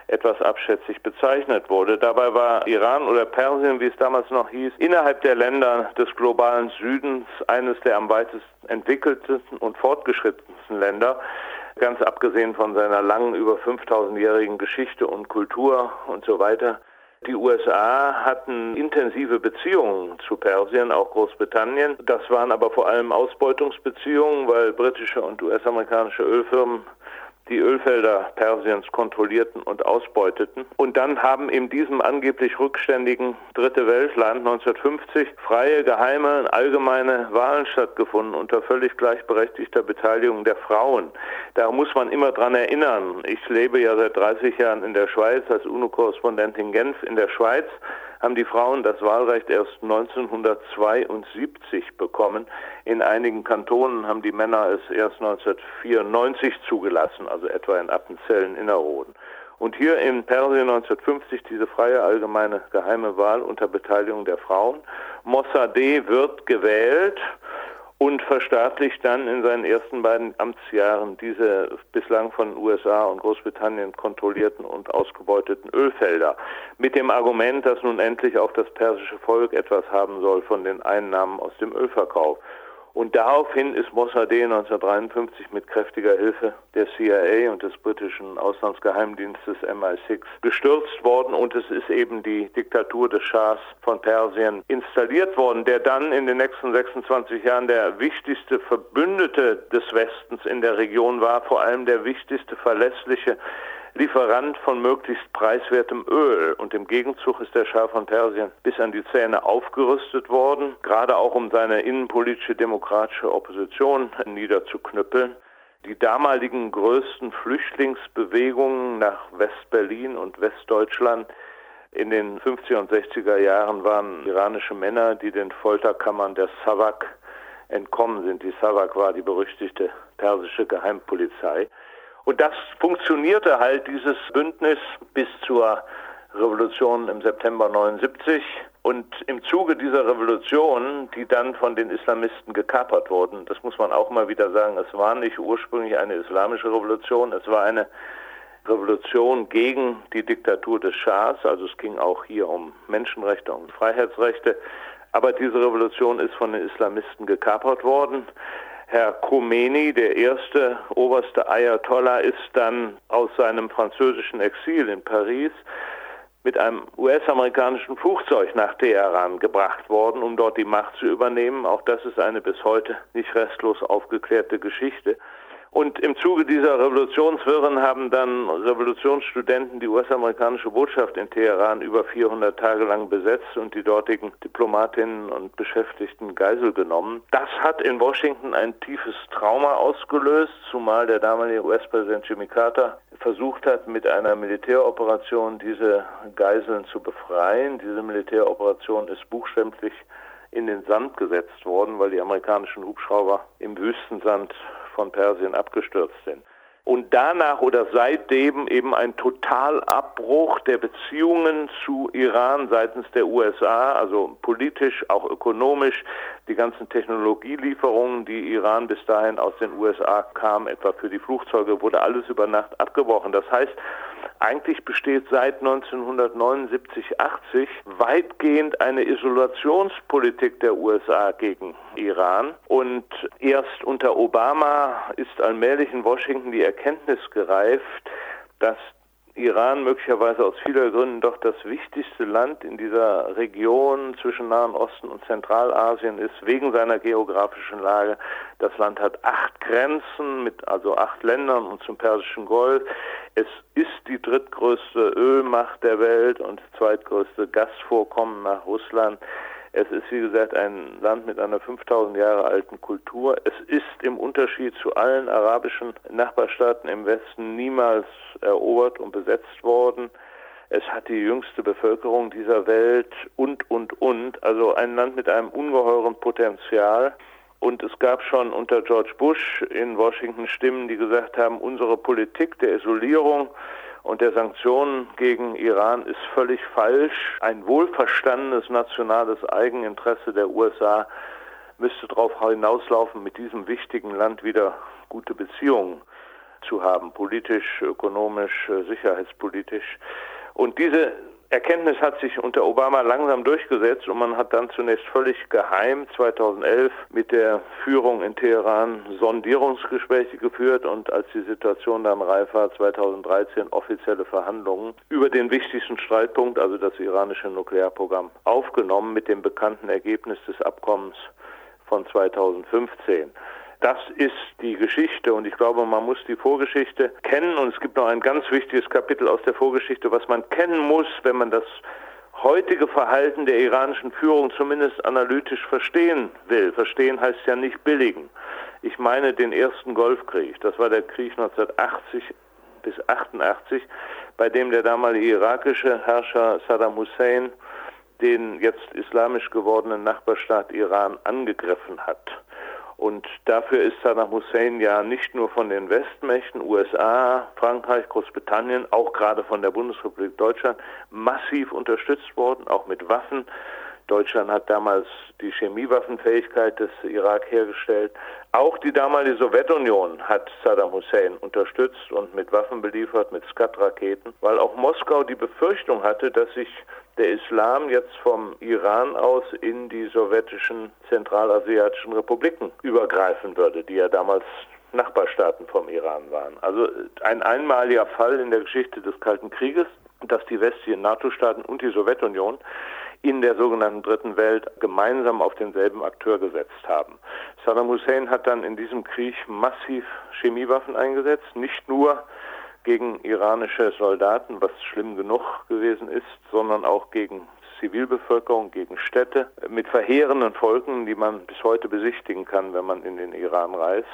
etwas abschätzig bezeichnet wurde. Dabei war Iran oder Persien, wie es damals noch hieß, innerhalb der Länder des globalen Südens eines der am weitesten entwickeltesten und fortgeschrittensten Länder, ganz abgesehen von seiner langen, über 5000-jährigen Geschichte und Kultur und so weiter. Die USA hatten intensive Beziehungen zu Persien, auch Großbritannien. Das waren aber vor allem Ausbeutungsbeziehungen, weil britische und US-amerikanische Ölfirmen die Ölfelder Persiens kontrollierten und ausbeuteten. Und dann haben in diesem angeblich rückständigen Dritte Weltland 1950 freie, geheime, allgemeine Wahlen stattgefunden unter völlig gleichberechtigter Beteiligung der Frauen. Da muss man immer dran erinnern. Ich lebe ja seit 30 Jahren in der Schweiz als UNO-Korrespondent in Genf in der Schweiz haben die Frauen das Wahlrecht erst 1972 bekommen. In einigen Kantonen haben die Männer es erst 1994 zugelassen, also etwa in Appenzellen Innerrhoden. Und hier in Persien 1950 diese freie allgemeine geheime Wahl unter Beteiligung der Frauen. Mossadegh wird gewählt und verstaatlicht dann in seinen ersten beiden Amtsjahren diese bislang von USA und Großbritannien kontrollierten und ausgebeuteten Ölfelder mit dem Argument, dass nun endlich auch das persische Volk etwas haben soll von den Einnahmen aus dem Ölverkauf. Und daraufhin ist Mossadegh 1953 mit kräftiger Hilfe der CIA und des britischen Auslandsgeheimdienstes MI6 gestürzt worden. Und es ist eben die Diktatur des Schahs von Persien installiert worden, der dann in den nächsten 26 Jahren der wichtigste Verbündete des Westens in der Region war, vor allem der wichtigste verlässliche Lieferant von möglichst preiswertem Öl. Und im Gegenzug ist der Schah von Persien bis an die Zähne aufgerüstet worden, gerade auch um seine innenpolitische demokratische Opposition niederzuknüppeln. Die damaligen größten Flüchtlingsbewegungen nach West-Berlin und Westdeutschland in den 50er und 60er Jahren waren iranische Männer, die den Folterkammern der Savak entkommen sind. Die Savak war die berüchtigte persische Geheimpolizei. Und das funktionierte halt, dieses Bündnis, bis zur Revolution im September 79. Und im Zuge dieser Revolution, die dann von den Islamisten gekapert wurden, das muss man auch mal wieder sagen, es war nicht ursprünglich eine islamische Revolution, es war eine Revolution gegen die Diktatur des Schahs, also es ging auch hier um Menschenrechte und Freiheitsrechte, aber diese Revolution ist von den Islamisten gekapert worden. Herr Khomeini, der erste oberste Ayatollah, ist dann aus seinem französischen Exil in Paris mit einem US-amerikanischen Flugzeug nach Teheran gebracht worden, um dort die Macht zu übernehmen. Auch das ist eine bis heute nicht restlos aufgeklärte Geschichte. Und im Zuge dieser Revolutionswirren haben dann Revolutionsstudenten die US-amerikanische Botschaft in Teheran über 400 Tage lang besetzt und die dortigen Diplomatinnen und Beschäftigten Geisel genommen. Das hat in Washington ein tiefes Trauma ausgelöst, zumal der damalige US-Präsident Jimmy Carter versucht hat, mit einer Militäroperation diese Geiseln zu befreien. Diese Militäroperation ist buchstäblich in den Sand gesetzt worden, weil die amerikanischen Hubschrauber im Wüstensand von Persien abgestürzt sind. Und danach oder seitdem eben ein Totalabbruch der Beziehungen zu Iran seitens der USA, also politisch, auch ökonomisch, die ganzen Technologielieferungen, die Iran bis dahin aus den USA kamen, etwa für die Flugzeuge, wurde alles über Nacht abgebrochen. Das heißt, eigentlich besteht seit 1979, 80 weitgehend eine Isolationspolitik der USA gegen Iran. Und erst unter Obama ist allmählich in Washington die Erkenntnis gereift, dass Iran möglicherweise aus vieler Gründen doch das wichtigste Land in dieser Region zwischen Nahen Osten und Zentralasien ist, wegen seiner geografischen Lage. Das Land hat acht Grenzen mit also acht Ländern und zum Persischen Golf. Es ist die drittgrößte Ölmacht der Welt und zweitgrößte Gasvorkommen nach Russland. Es ist, wie gesagt, ein Land mit einer 5000 Jahre alten Kultur. Es ist im Unterschied zu allen arabischen Nachbarstaaten im Westen niemals erobert und besetzt worden. Es hat die jüngste Bevölkerung dieser Welt und, und, und. Also ein Land mit einem ungeheuren Potenzial. Und es gab schon unter George Bush in Washington Stimmen, die gesagt haben, unsere Politik der Isolierung und der Sanktionen gegen Iran ist völlig falsch. Ein wohlverstandenes nationales Eigeninteresse der USA müsste darauf hinauslaufen, mit diesem wichtigen Land wieder gute Beziehungen zu haben, politisch, ökonomisch, sicherheitspolitisch. Und diese Erkenntnis hat sich unter Obama langsam durchgesetzt und man hat dann zunächst völlig geheim 2011 mit der Führung in Teheran Sondierungsgespräche geführt und als die Situation dann reif war, 2013 offizielle Verhandlungen über den wichtigsten Streitpunkt, also das iranische Nuklearprogramm, aufgenommen mit dem bekannten Ergebnis des Abkommens von 2015. Das ist die Geschichte und ich glaube, man muss die Vorgeschichte kennen und es gibt noch ein ganz wichtiges Kapitel aus der Vorgeschichte, was man kennen muss, wenn man das heutige Verhalten der iranischen Führung zumindest analytisch verstehen will. Verstehen heißt ja nicht billigen. Ich meine den ersten Golfkrieg. Das war der Krieg 1980 bis 88, bei dem der damalige irakische Herrscher Saddam Hussein den jetzt islamisch gewordenen Nachbarstaat Iran angegriffen hat. Und dafür ist Saddam Hussein ja nicht nur von den Westmächten, USA, Frankreich, Großbritannien, auch gerade von der Bundesrepublik Deutschland massiv unterstützt worden, auch mit Waffen. Deutschland hat damals die Chemiewaffenfähigkeit des Irak hergestellt. Auch die damalige Sowjetunion hat Saddam Hussein unterstützt und mit Waffen beliefert, mit Skat-Raketen, weil auch Moskau die Befürchtung hatte, dass sich der Islam jetzt vom Iran aus in die sowjetischen zentralasiatischen Republiken übergreifen würde, die ja damals Nachbarstaaten vom Iran waren. Also ein einmaliger Fall in der Geschichte des Kalten Krieges, dass die westlichen NATO-Staaten und die Sowjetunion in der sogenannten Dritten Welt gemeinsam auf denselben Akteur gesetzt haben. Saddam Hussein hat dann in diesem Krieg massiv Chemiewaffen eingesetzt, nicht nur gegen iranische Soldaten, was schlimm genug gewesen ist, sondern auch gegen Zivilbevölkerung, gegen Städte mit verheerenden Folgen, die man bis heute besichtigen kann, wenn man in den Iran reist.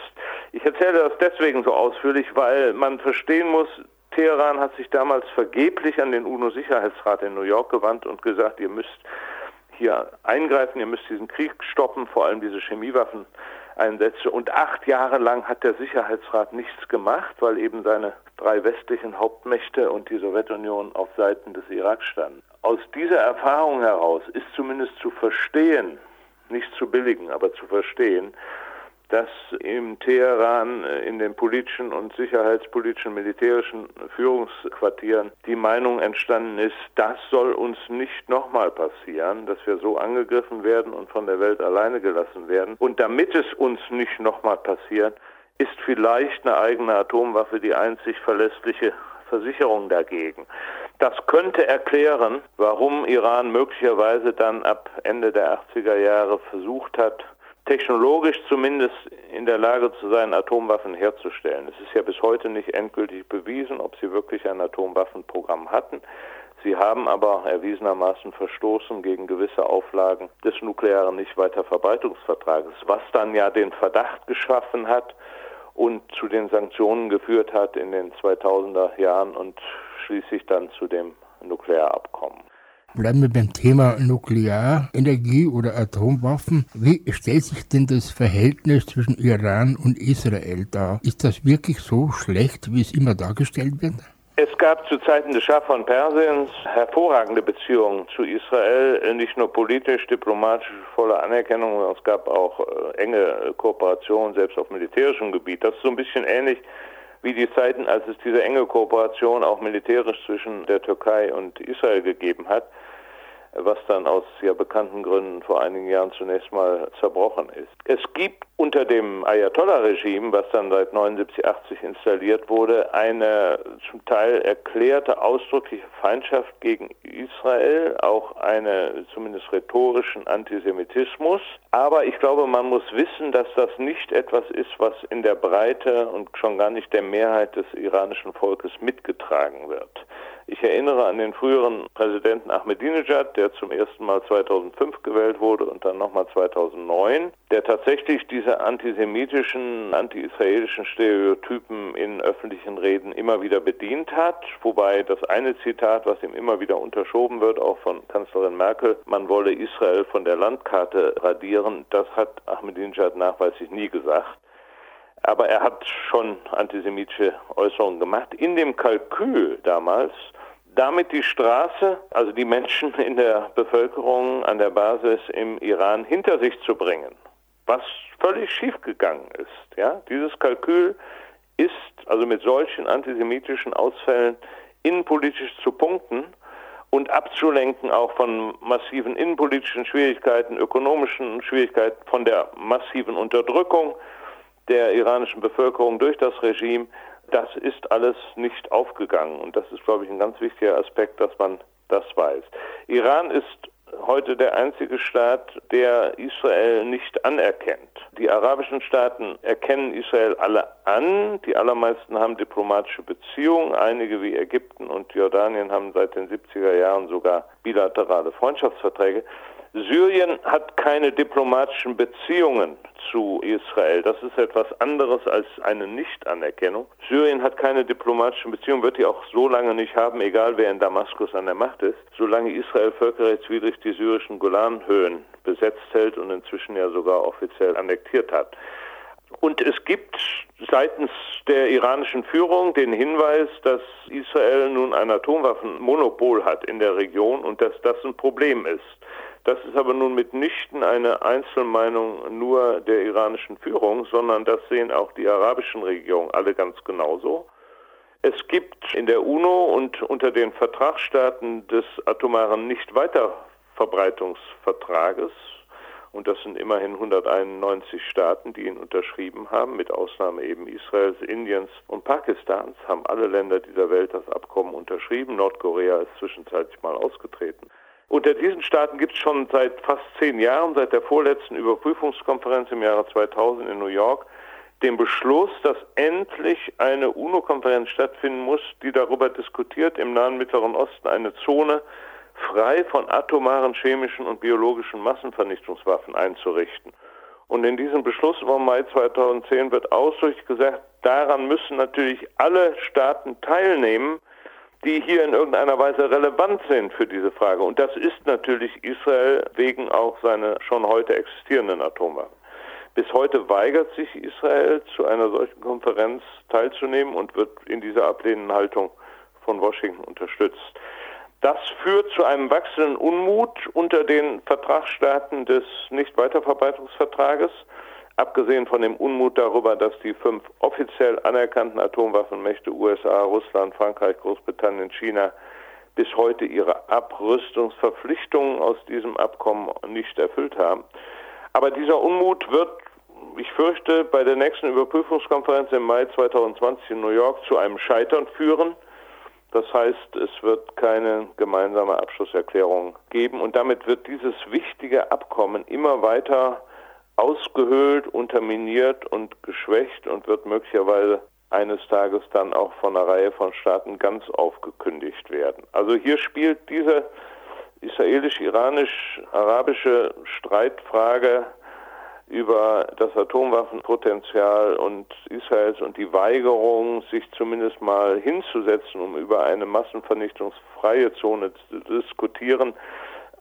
Ich erzähle das deswegen so ausführlich, weil man verstehen muss, Teheran hat sich damals vergeblich an den UNO-Sicherheitsrat in New York gewandt und gesagt, ihr müsst hier eingreifen, ihr müsst diesen Krieg stoppen, vor allem diese Chemiewaffeneinsätze. Und acht Jahre lang hat der Sicherheitsrat nichts gemacht, weil eben seine drei westlichen Hauptmächte und die Sowjetunion auf Seiten des Irak standen. Aus dieser Erfahrung heraus ist zumindest zu verstehen, nicht zu billigen, aber zu verstehen, dass im Teheran äh, in den politischen und sicherheitspolitischen militärischen Führungsquartieren die Meinung entstanden ist, das soll uns nicht nochmal passieren, dass wir so angegriffen werden und von der Welt alleine gelassen werden. Und damit es uns nicht nochmal passiert, ist vielleicht eine eigene Atomwaffe die einzig verlässliche Versicherung dagegen. Das könnte erklären, warum Iran möglicherweise dann ab Ende der 80er Jahre versucht hat, technologisch zumindest in der Lage zu sein, Atomwaffen herzustellen. Es ist ja bis heute nicht endgültig bewiesen, ob sie wirklich ein Atomwaffenprogramm hatten. Sie haben aber erwiesenermaßen verstoßen gegen gewisse Auflagen des nuklearen Nichtweiterverbreitungsvertrages, was dann ja den Verdacht geschaffen hat und zu den Sanktionen geführt hat in den 2000er Jahren und schließlich dann zu dem Nuklearabkommen.
Bleiben wir beim Thema Nuklearenergie oder Atomwaffen. Wie stellt sich denn das Verhältnis zwischen Iran und Israel dar? Ist das wirklich so schlecht, wie es immer dargestellt wird?
Es gab zu Zeiten des Schah von Persiens hervorragende Beziehungen zu Israel, nicht nur politisch, diplomatisch, volle Anerkennung, sondern es gab auch äh, enge Kooperation, selbst auf militärischem Gebiet. Das ist so ein bisschen ähnlich wie die Zeiten, als es diese enge Kooperation auch militärisch zwischen der Türkei und Israel gegeben hat was dann aus ja bekannten Gründen vor einigen Jahren zunächst mal zerbrochen ist. Es gibt unter dem Ayatollah-Regime, was dann seit 79, 80 installiert wurde, eine zum Teil erklärte ausdrückliche Feindschaft gegen Israel, auch eine zumindest rhetorischen Antisemitismus. Aber ich glaube, man muss wissen, dass das nicht etwas ist, was in der Breite und schon gar nicht der Mehrheit des iranischen Volkes mitgetragen wird. Ich erinnere an den früheren Präsidenten Ahmadinejad, der zum ersten Mal 2005 gewählt wurde und dann nochmal 2009, der tatsächlich diese antisemitischen, anti-israelischen Stereotypen in öffentlichen Reden immer wieder bedient hat. Wobei das eine Zitat, was ihm immer wieder unterschoben wird, auch von Kanzlerin Merkel, man wolle Israel von der Landkarte radieren, das hat Ahmadinejad nachweislich nie gesagt aber er hat schon antisemitische Äußerungen gemacht. In dem Kalkül damals damit die Straße, also die Menschen in der Bevölkerung an der Basis im Iran hinter sich zu bringen, was völlig schiefgegangen ist. Ja? Dieses Kalkül ist also mit solchen antisemitischen Ausfällen innenpolitisch zu punkten und abzulenken auch von massiven innenpolitischen Schwierigkeiten, ökonomischen Schwierigkeiten, von der massiven Unterdrückung der iranischen Bevölkerung durch das Regime das ist alles nicht aufgegangen. Und das ist, glaube ich, ein ganz wichtiger Aspekt, dass man das weiß. Iran ist heute der einzige Staat, der Israel nicht anerkennt. Die arabischen Staaten erkennen Israel alle an. Die allermeisten haben diplomatische Beziehungen. Einige wie Ägypten und Jordanien haben seit den 70er Jahren sogar bilaterale Freundschaftsverträge. Syrien hat keine diplomatischen Beziehungen zu Israel. Das ist etwas anderes als eine Nichtanerkennung. Syrien hat keine diplomatischen Beziehungen, wird die auch so lange nicht haben, egal wer in Damaskus an der Macht ist, solange Israel völkerrechtswidrig die syrischen Golanhöhen besetzt hält und inzwischen ja sogar offiziell annektiert hat. Und es gibt seitens der iranischen Führung den Hinweis, dass Israel nun ein Atomwaffenmonopol hat in der Region und dass das ein Problem ist. Das ist aber nun mitnichten eine Einzelmeinung nur der iranischen Führung, sondern das sehen auch die arabischen Regierungen alle ganz genauso. Es gibt in der UNO und unter den Vertragsstaaten des atomaren Nichtweiterverbreitungsvertrages, und das sind immerhin 191 Staaten, die ihn unterschrieben haben, mit Ausnahme eben Israels, Indiens und Pakistans, haben alle Länder dieser Welt das Abkommen unterschrieben. Nordkorea ist zwischenzeitlich mal ausgetreten. Unter diesen Staaten gibt es schon seit fast zehn Jahren, seit der vorletzten Überprüfungskonferenz im Jahre 2000 in New York, den Beschluss, dass endlich eine UNO-Konferenz stattfinden muss, die darüber diskutiert, im Nahen Mittleren Osten eine Zone frei von atomaren, chemischen und biologischen Massenvernichtungswaffen einzurichten. Und in diesem Beschluss vom Mai 2010 wird ausdrücklich gesagt, daran müssen natürlich alle Staaten teilnehmen, die hier in irgendeiner Weise relevant sind für diese Frage. Und das ist natürlich Israel wegen auch seiner schon heute existierenden Atomwaffen. Bis heute weigert sich Israel, zu einer solchen Konferenz teilzunehmen und wird in dieser ablehnenden Haltung von Washington unterstützt. Das führt zu einem wachsenden Unmut unter den Vertragsstaaten des Nichtweiterverbreitungsvertrages, abgesehen von dem Unmut darüber, dass die fünf offiziell anerkannten Atomwaffenmächte USA, Russland, Frankreich, Großbritannien, China bis heute ihre Abrüstungsverpflichtungen aus diesem Abkommen nicht erfüllt haben. Aber dieser Unmut wird, ich fürchte, bei der nächsten Überprüfungskonferenz im Mai 2020 in New York zu einem Scheitern führen. Das heißt, es wird keine gemeinsame Abschlusserklärung geben und damit wird dieses wichtige Abkommen immer weiter ausgehöhlt, unterminiert und geschwächt und wird möglicherweise eines Tages dann auch von einer Reihe von Staaten ganz aufgekündigt werden. Also hier spielt diese israelisch-iranisch-arabische Streitfrage über das Atomwaffenpotenzial und Israels und die Weigerung, sich zumindest mal hinzusetzen, um über eine massenvernichtungsfreie Zone zu diskutieren,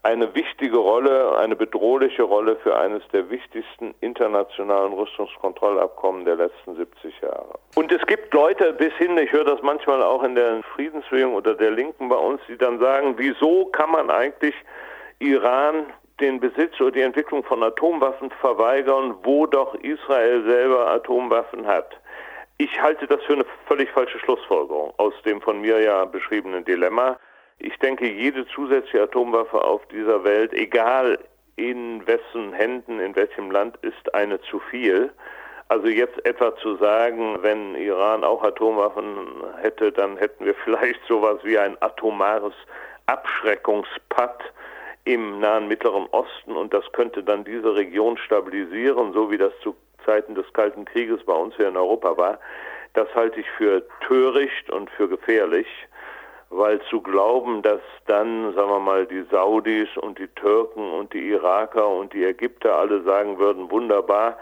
eine wichtige Rolle, eine bedrohliche Rolle für eines der wichtigsten internationalen Rüstungskontrollabkommen der letzten 70 Jahre. Und es gibt Leute bis hin, ich höre das manchmal auch in der Friedensbewegung oder der Linken bei uns, die dann sagen, wieso kann man eigentlich Iran den Besitz oder die Entwicklung von Atomwaffen verweigern, wo doch Israel selber Atomwaffen hat. Ich halte das für eine völlig falsche Schlussfolgerung aus dem von mir ja beschriebenen Dilemma. Ich denke, jede zusätzliche Atomwaffe auf dieser Welt, egal in wessen Händen, in welchem Land, ist eine zu viel. Also jetzt etwa zu sagen, wenn Iran auch Atomwaffen hätte, dann hätten wir vielleicht sowas wie ein atomares Abschreckungspad im nahen Mittleren Osten und das könnte dann diese Region stabilisieren, so wie das zu Zeiten des Kalten Krieges bei uns hier in Europa war. Das halte ich für töricht und für gefährlich, weil zu glauben, dass dann, sagen wir mal, die Saudis und die Türken und die Iraker und die Ägypter alle sagen würden, wunderbar,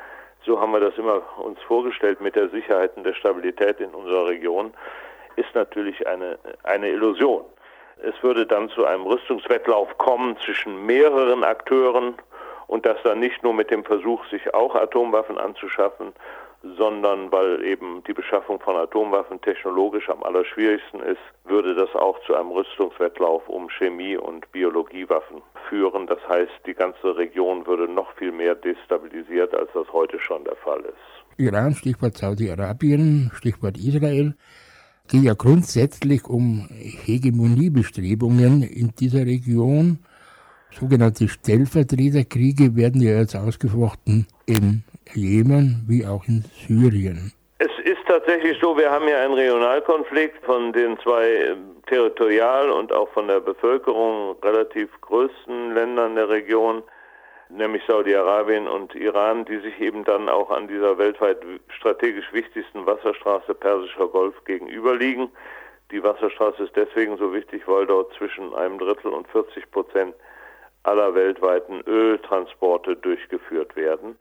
so haben wir das immer uns vorgestellt mit der Sicherheit und der Stabilität in unserer Region, ist natürlich eine, eine Illusion. Es würde dann zu einem Rüstungswettlauf kommen zwischen mehreren Akteuren und das dann nicht nur mit dem Versuch, sich auch Atomwaffen anzuschaffen, sondern weil eben die Beschaffung von Atomwaffen technologisch am allerschwierigsten ist, würde das auch zu einem Rüstungswettlauf um Chemie- und Biologiewaffen führen. Das heißt, die ganze Region würde noch viel mehr destabilisiert, als das heute schon der Fall ist.
Iran, Stichwort Saudi-Arabien, Stichwort Israel geht ja grundsätzlich um Hegemoniebestrebungen in dieser Region. Sogenannte Stellvertreterkriege werden ja jetzt ausgefochten in Jemen wie auch in Syrien.
Es ist tatsächlich so, wir haben ja einen Regionalkonflikt von den zwei ähm, territorial und auch von der Bevölkerung relativ größten Ländern der Region nämlich Saudi-Arabien und Iran, die sich eben dann auch an dieser weltweit strategisch wichtigsten Wasserstraße Persischer Golf gegenüberliegen. Die Wasserstraße ist deswegen so wichtig, weil dort zwischen einem Drittel und 40 Prozent aller weltweiten Öltransporte durchgeführt werden.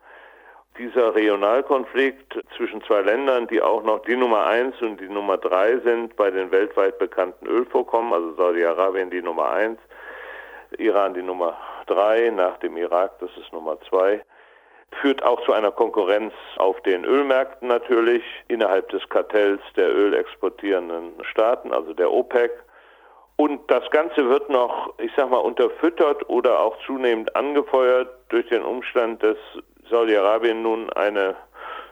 Dieser Regionalkonflikt zwischen zwei Ländern, die auch noch die Nummer eins und die Nummer drei sind bei den weltweit bekannten Ölvorkommen, also Saudi-Arabien die Nummer eins, Iran die Nummer drei, nach dem Irak, das ist Nummer zwei, führt auch zu einer Konkurrenz auf den Ölmärkten natürlich innerhalb des Kartells der ölexportierenden Staaten, also der OPEC. Und das Ganze wird noch, ich sag mal, unterfüttert oder auch zunehmend angefeuert durch den Umstand, dass Saudi-Arabien nun eine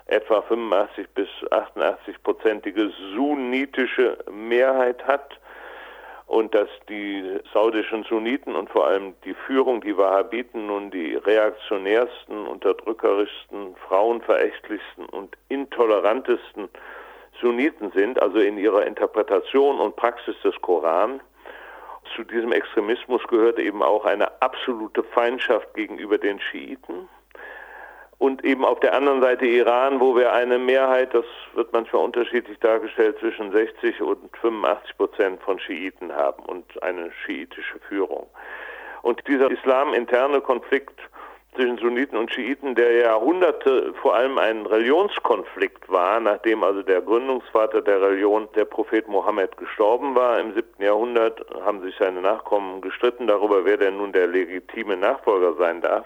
etwa 85 bis 88 prozentige sunnitische Mehrheit hat und dass die saudischen Sunniten und vor allem die Führung, die Wahhabiten nun die reaktionärsten, unterdrückerischsten, frauenverächtlichsten und intolerantesten Sunniten sind, also in ihrer Interpretation und Praxis des Koran. Zu diesem Extremismus gehört eben auch eine absolute Feindschaft gegenüber den Schiiten und eben auf der anderen Seite Iran, wo wir eine Mehrheit, das wird manchmal unterschiedlich dargestellt, zwischen 60 und 85 Prozent von Schiiten haben und eine schiitische Führung. Und dieser islaminterne Konflikt zwischen Sunniten und Schiiten, der Jahrhunderte vor allem ein Religionskonflikt war, nachdem also der Gründungsvater der Religion, der Prophet Mohammed, gestorben war im siebten Jahrhundert, haben sich seine Nachkommen gestritten darüber, wer denn nun der legitime Nachfolger sein darf.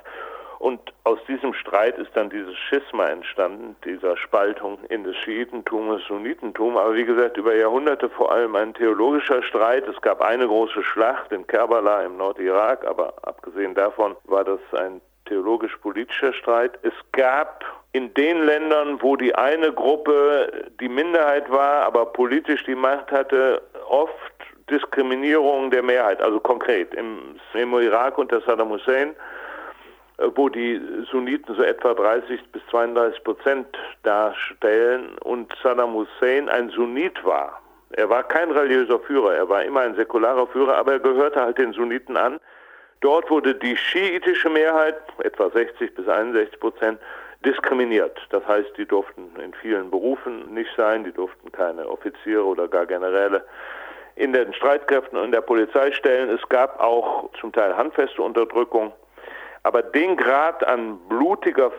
Und aus diesem Streit ist dann dieses Schisma entstanden, dieser Spaltung in das Schiitentum und das Sunnitentum. Aber wie gesagt, über Jahrhunderte vor allem ein theologischer Streit. Es gab eine große Schlacht in Kerbala im Nordirak, aber abgesehen davon war das ein theologisch-politischer Streit. Es gab in den Ländern, wo die eine Gruppe die Minderheit war, aber politisch die Macht hatte, oft Diskriminierung der Mehrheit. Also konkret im, im Irak unter Saddam Hussein wo die Sunniten so etwa 30 bis 32 Prozent darstellen und Saddam Hussein ein Sunnit war. Er war kein religiöser Führer, er war immer ein säkularer Führer, aber er gehörte halt den Sunniten an. Dort wurde die schiitische Mehrheit, etwa 60 bis 61 Prozent, diskriminiert. Das heißt, die durften in vielen Berufen nicht sein, die durften keine Offiziere oder gar Generäle in den Streitkräften und in der Polizei stellen. Es gab auch zum Teil handfeste Unterdrückung. Aber den Grad an blutiger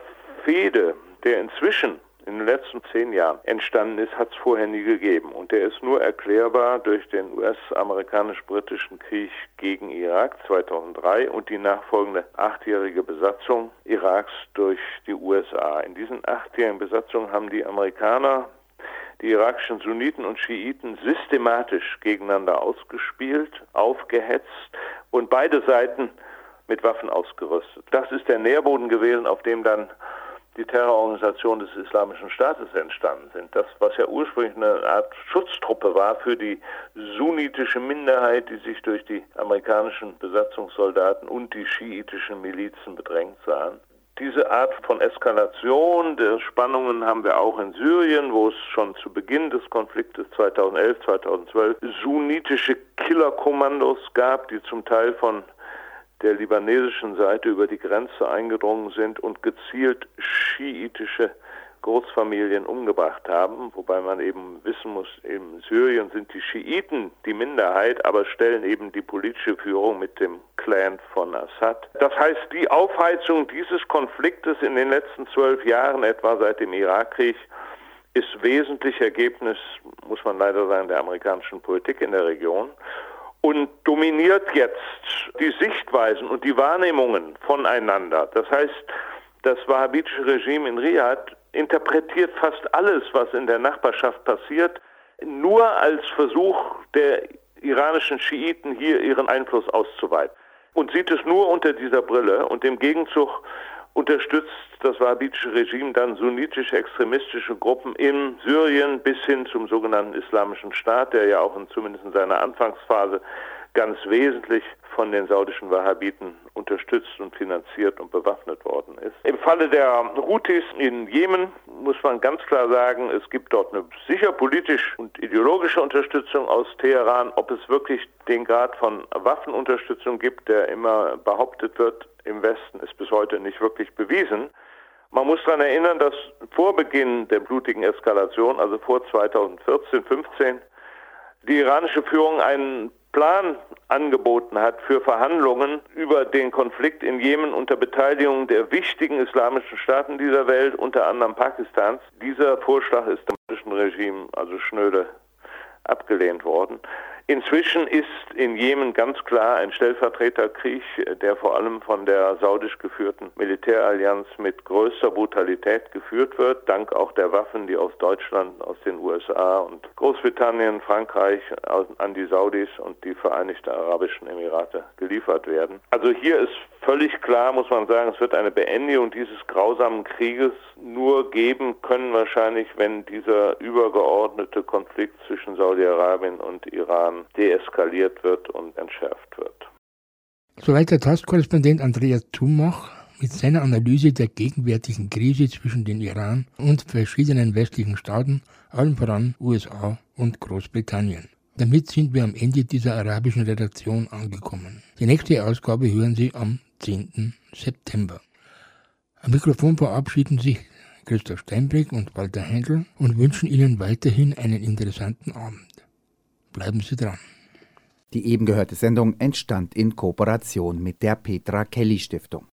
Fehde, der inzwischen in den letzten zehn Jahren entstanden ist, hat es vorher nie gegeben. Und der ist nur erklärbar durch den US-amerikanisch-britischen Krieg gegen Irak 2003 und die nachfolgende achtjährige Besatzung Iraks durch die USA. In diesen achtjährigen Besatzungen haben die Amerikaner die irakischen Sunniten und Schiiten systematisch gegeneinander ausgespielt, aufgehetzt und beide Seiten mit Waffen ausgerüstet. Das ist der Nährboden gewesen, auf dem dann die Terrororganisation des Islamischen Staates entstanden sind. Das, was ja ursprünglich eine Art Schutztruppe war für die sunnitische Minderheit, die sich durch die amerikanischen Besatzungssoldaten und die schiitischen Milizen bedrängt sahen. Diese Art von Eskalation der Spannungen haben wir auch in Syrien, wo es schon zu Beginn des Konfliktes 2011, 2012 sunnitische Killerkommandos gab, die zum Teil von der libanesischen Seite über die Grenze eingedrungen sind und gezielt schiitische Großfamilien umgebracht haben, wobei man eben wissen muss, in Syrien sind die Schiiten die Minderheit, aber stellen eben die politische Führung mit dem Clan von Assad. Das heißt, die Aufheizung dieses Konfliktes in den letzten zwölf Jahren, etwa seit dem Irakkrieg, ist wesentlich Ergebnis, muss man leider sagen, der amerikanischen Politik in der Region und dominiert jetzt die Sichtweisen und die Wahrnehmungen voneinander. Das heißt, das wahhabitische Regime in Riyadh interpretiert fast alles, was in der Nachbarschaft passiert, nur als Versuch der iranischen Schiiten hier ihren Einfluss auszuweiten und sieht es nur unter dieser Brille und im Gegenzug unterstützt das wahhabitische Regime dann sunnitische extremistische Gruppen in Syrien bis hin zum sogenannten Islamischen Staat, der ja auch in, zumindest in seiner Anfangsphase ganz wesentlich von den saudischen Wahhabiten unterstützt und finanziert und bewaffnet worden ist. Im Falle der Houthis in Jemen muss man ganz klar sagen, es gibt dort eine sicher politisch und ideologische Unterstützung aus Teheran. Ob es wirklich den Grad von Waffenunterstützung gibt, der immer behauptet wird im Westen, ist bis heute nicht wirklich bewiesen. Man muss daran erinnern, dass vor Beginn der blutigen Eskalation, also vor 2014, 15, die iranische Führung einen Plan angeboten hat für Verhandlungen über den Konflikt in Jemen unter Beteiligung der wichtigen islamischen Staaten dieser Welt, unter anderem Pakistans. Dieser Vorschlag ist dem russischen Regime also schnöde abgelehnt worden. Inzwischen ist in Jemen ganz klar ein Stellvertreterkrieg, der vor allem von der saudisch geführten Militärallianz mit größter Brutalität geführt wird, dank auch der Waffen, die aus Deutschland, aus den USA und Großbritannien, Frankreich an die Saudis und die Vereinigten Arabischen Emirate geliefert werden. Also hier ist völlig klar, muss man sagen, es wird eine Beendigung dieses grausamen Krieges nur geben können, wahrscheinlich, wenn dieser übergeordnete Konflikt zwischen Saudi-Arabien und Iran deeskaliert wird und entschärft wird.
Soweit der Tastkorrespondent Andreas Zumach mit seiner Analyse der gegenwärtigen Krise zwischen den Iran und verschiedenen westlichen Staaten, allen voran USA und Großbritannien. Damit sind wir am Ende dieser arabischen Redaktion angekommen. Die nächste Ausgabe hören Sie am 10. September. Am Mikrofon verabschieden sich Christoph Steinbrück und Walter Händel und wünschen Ihnen weiterhin einen interessanten Abend. Bleiben Sie dran.
Die eben gehörte Sendung entstand in Kooperation mit der Petra Kelly Stiftung.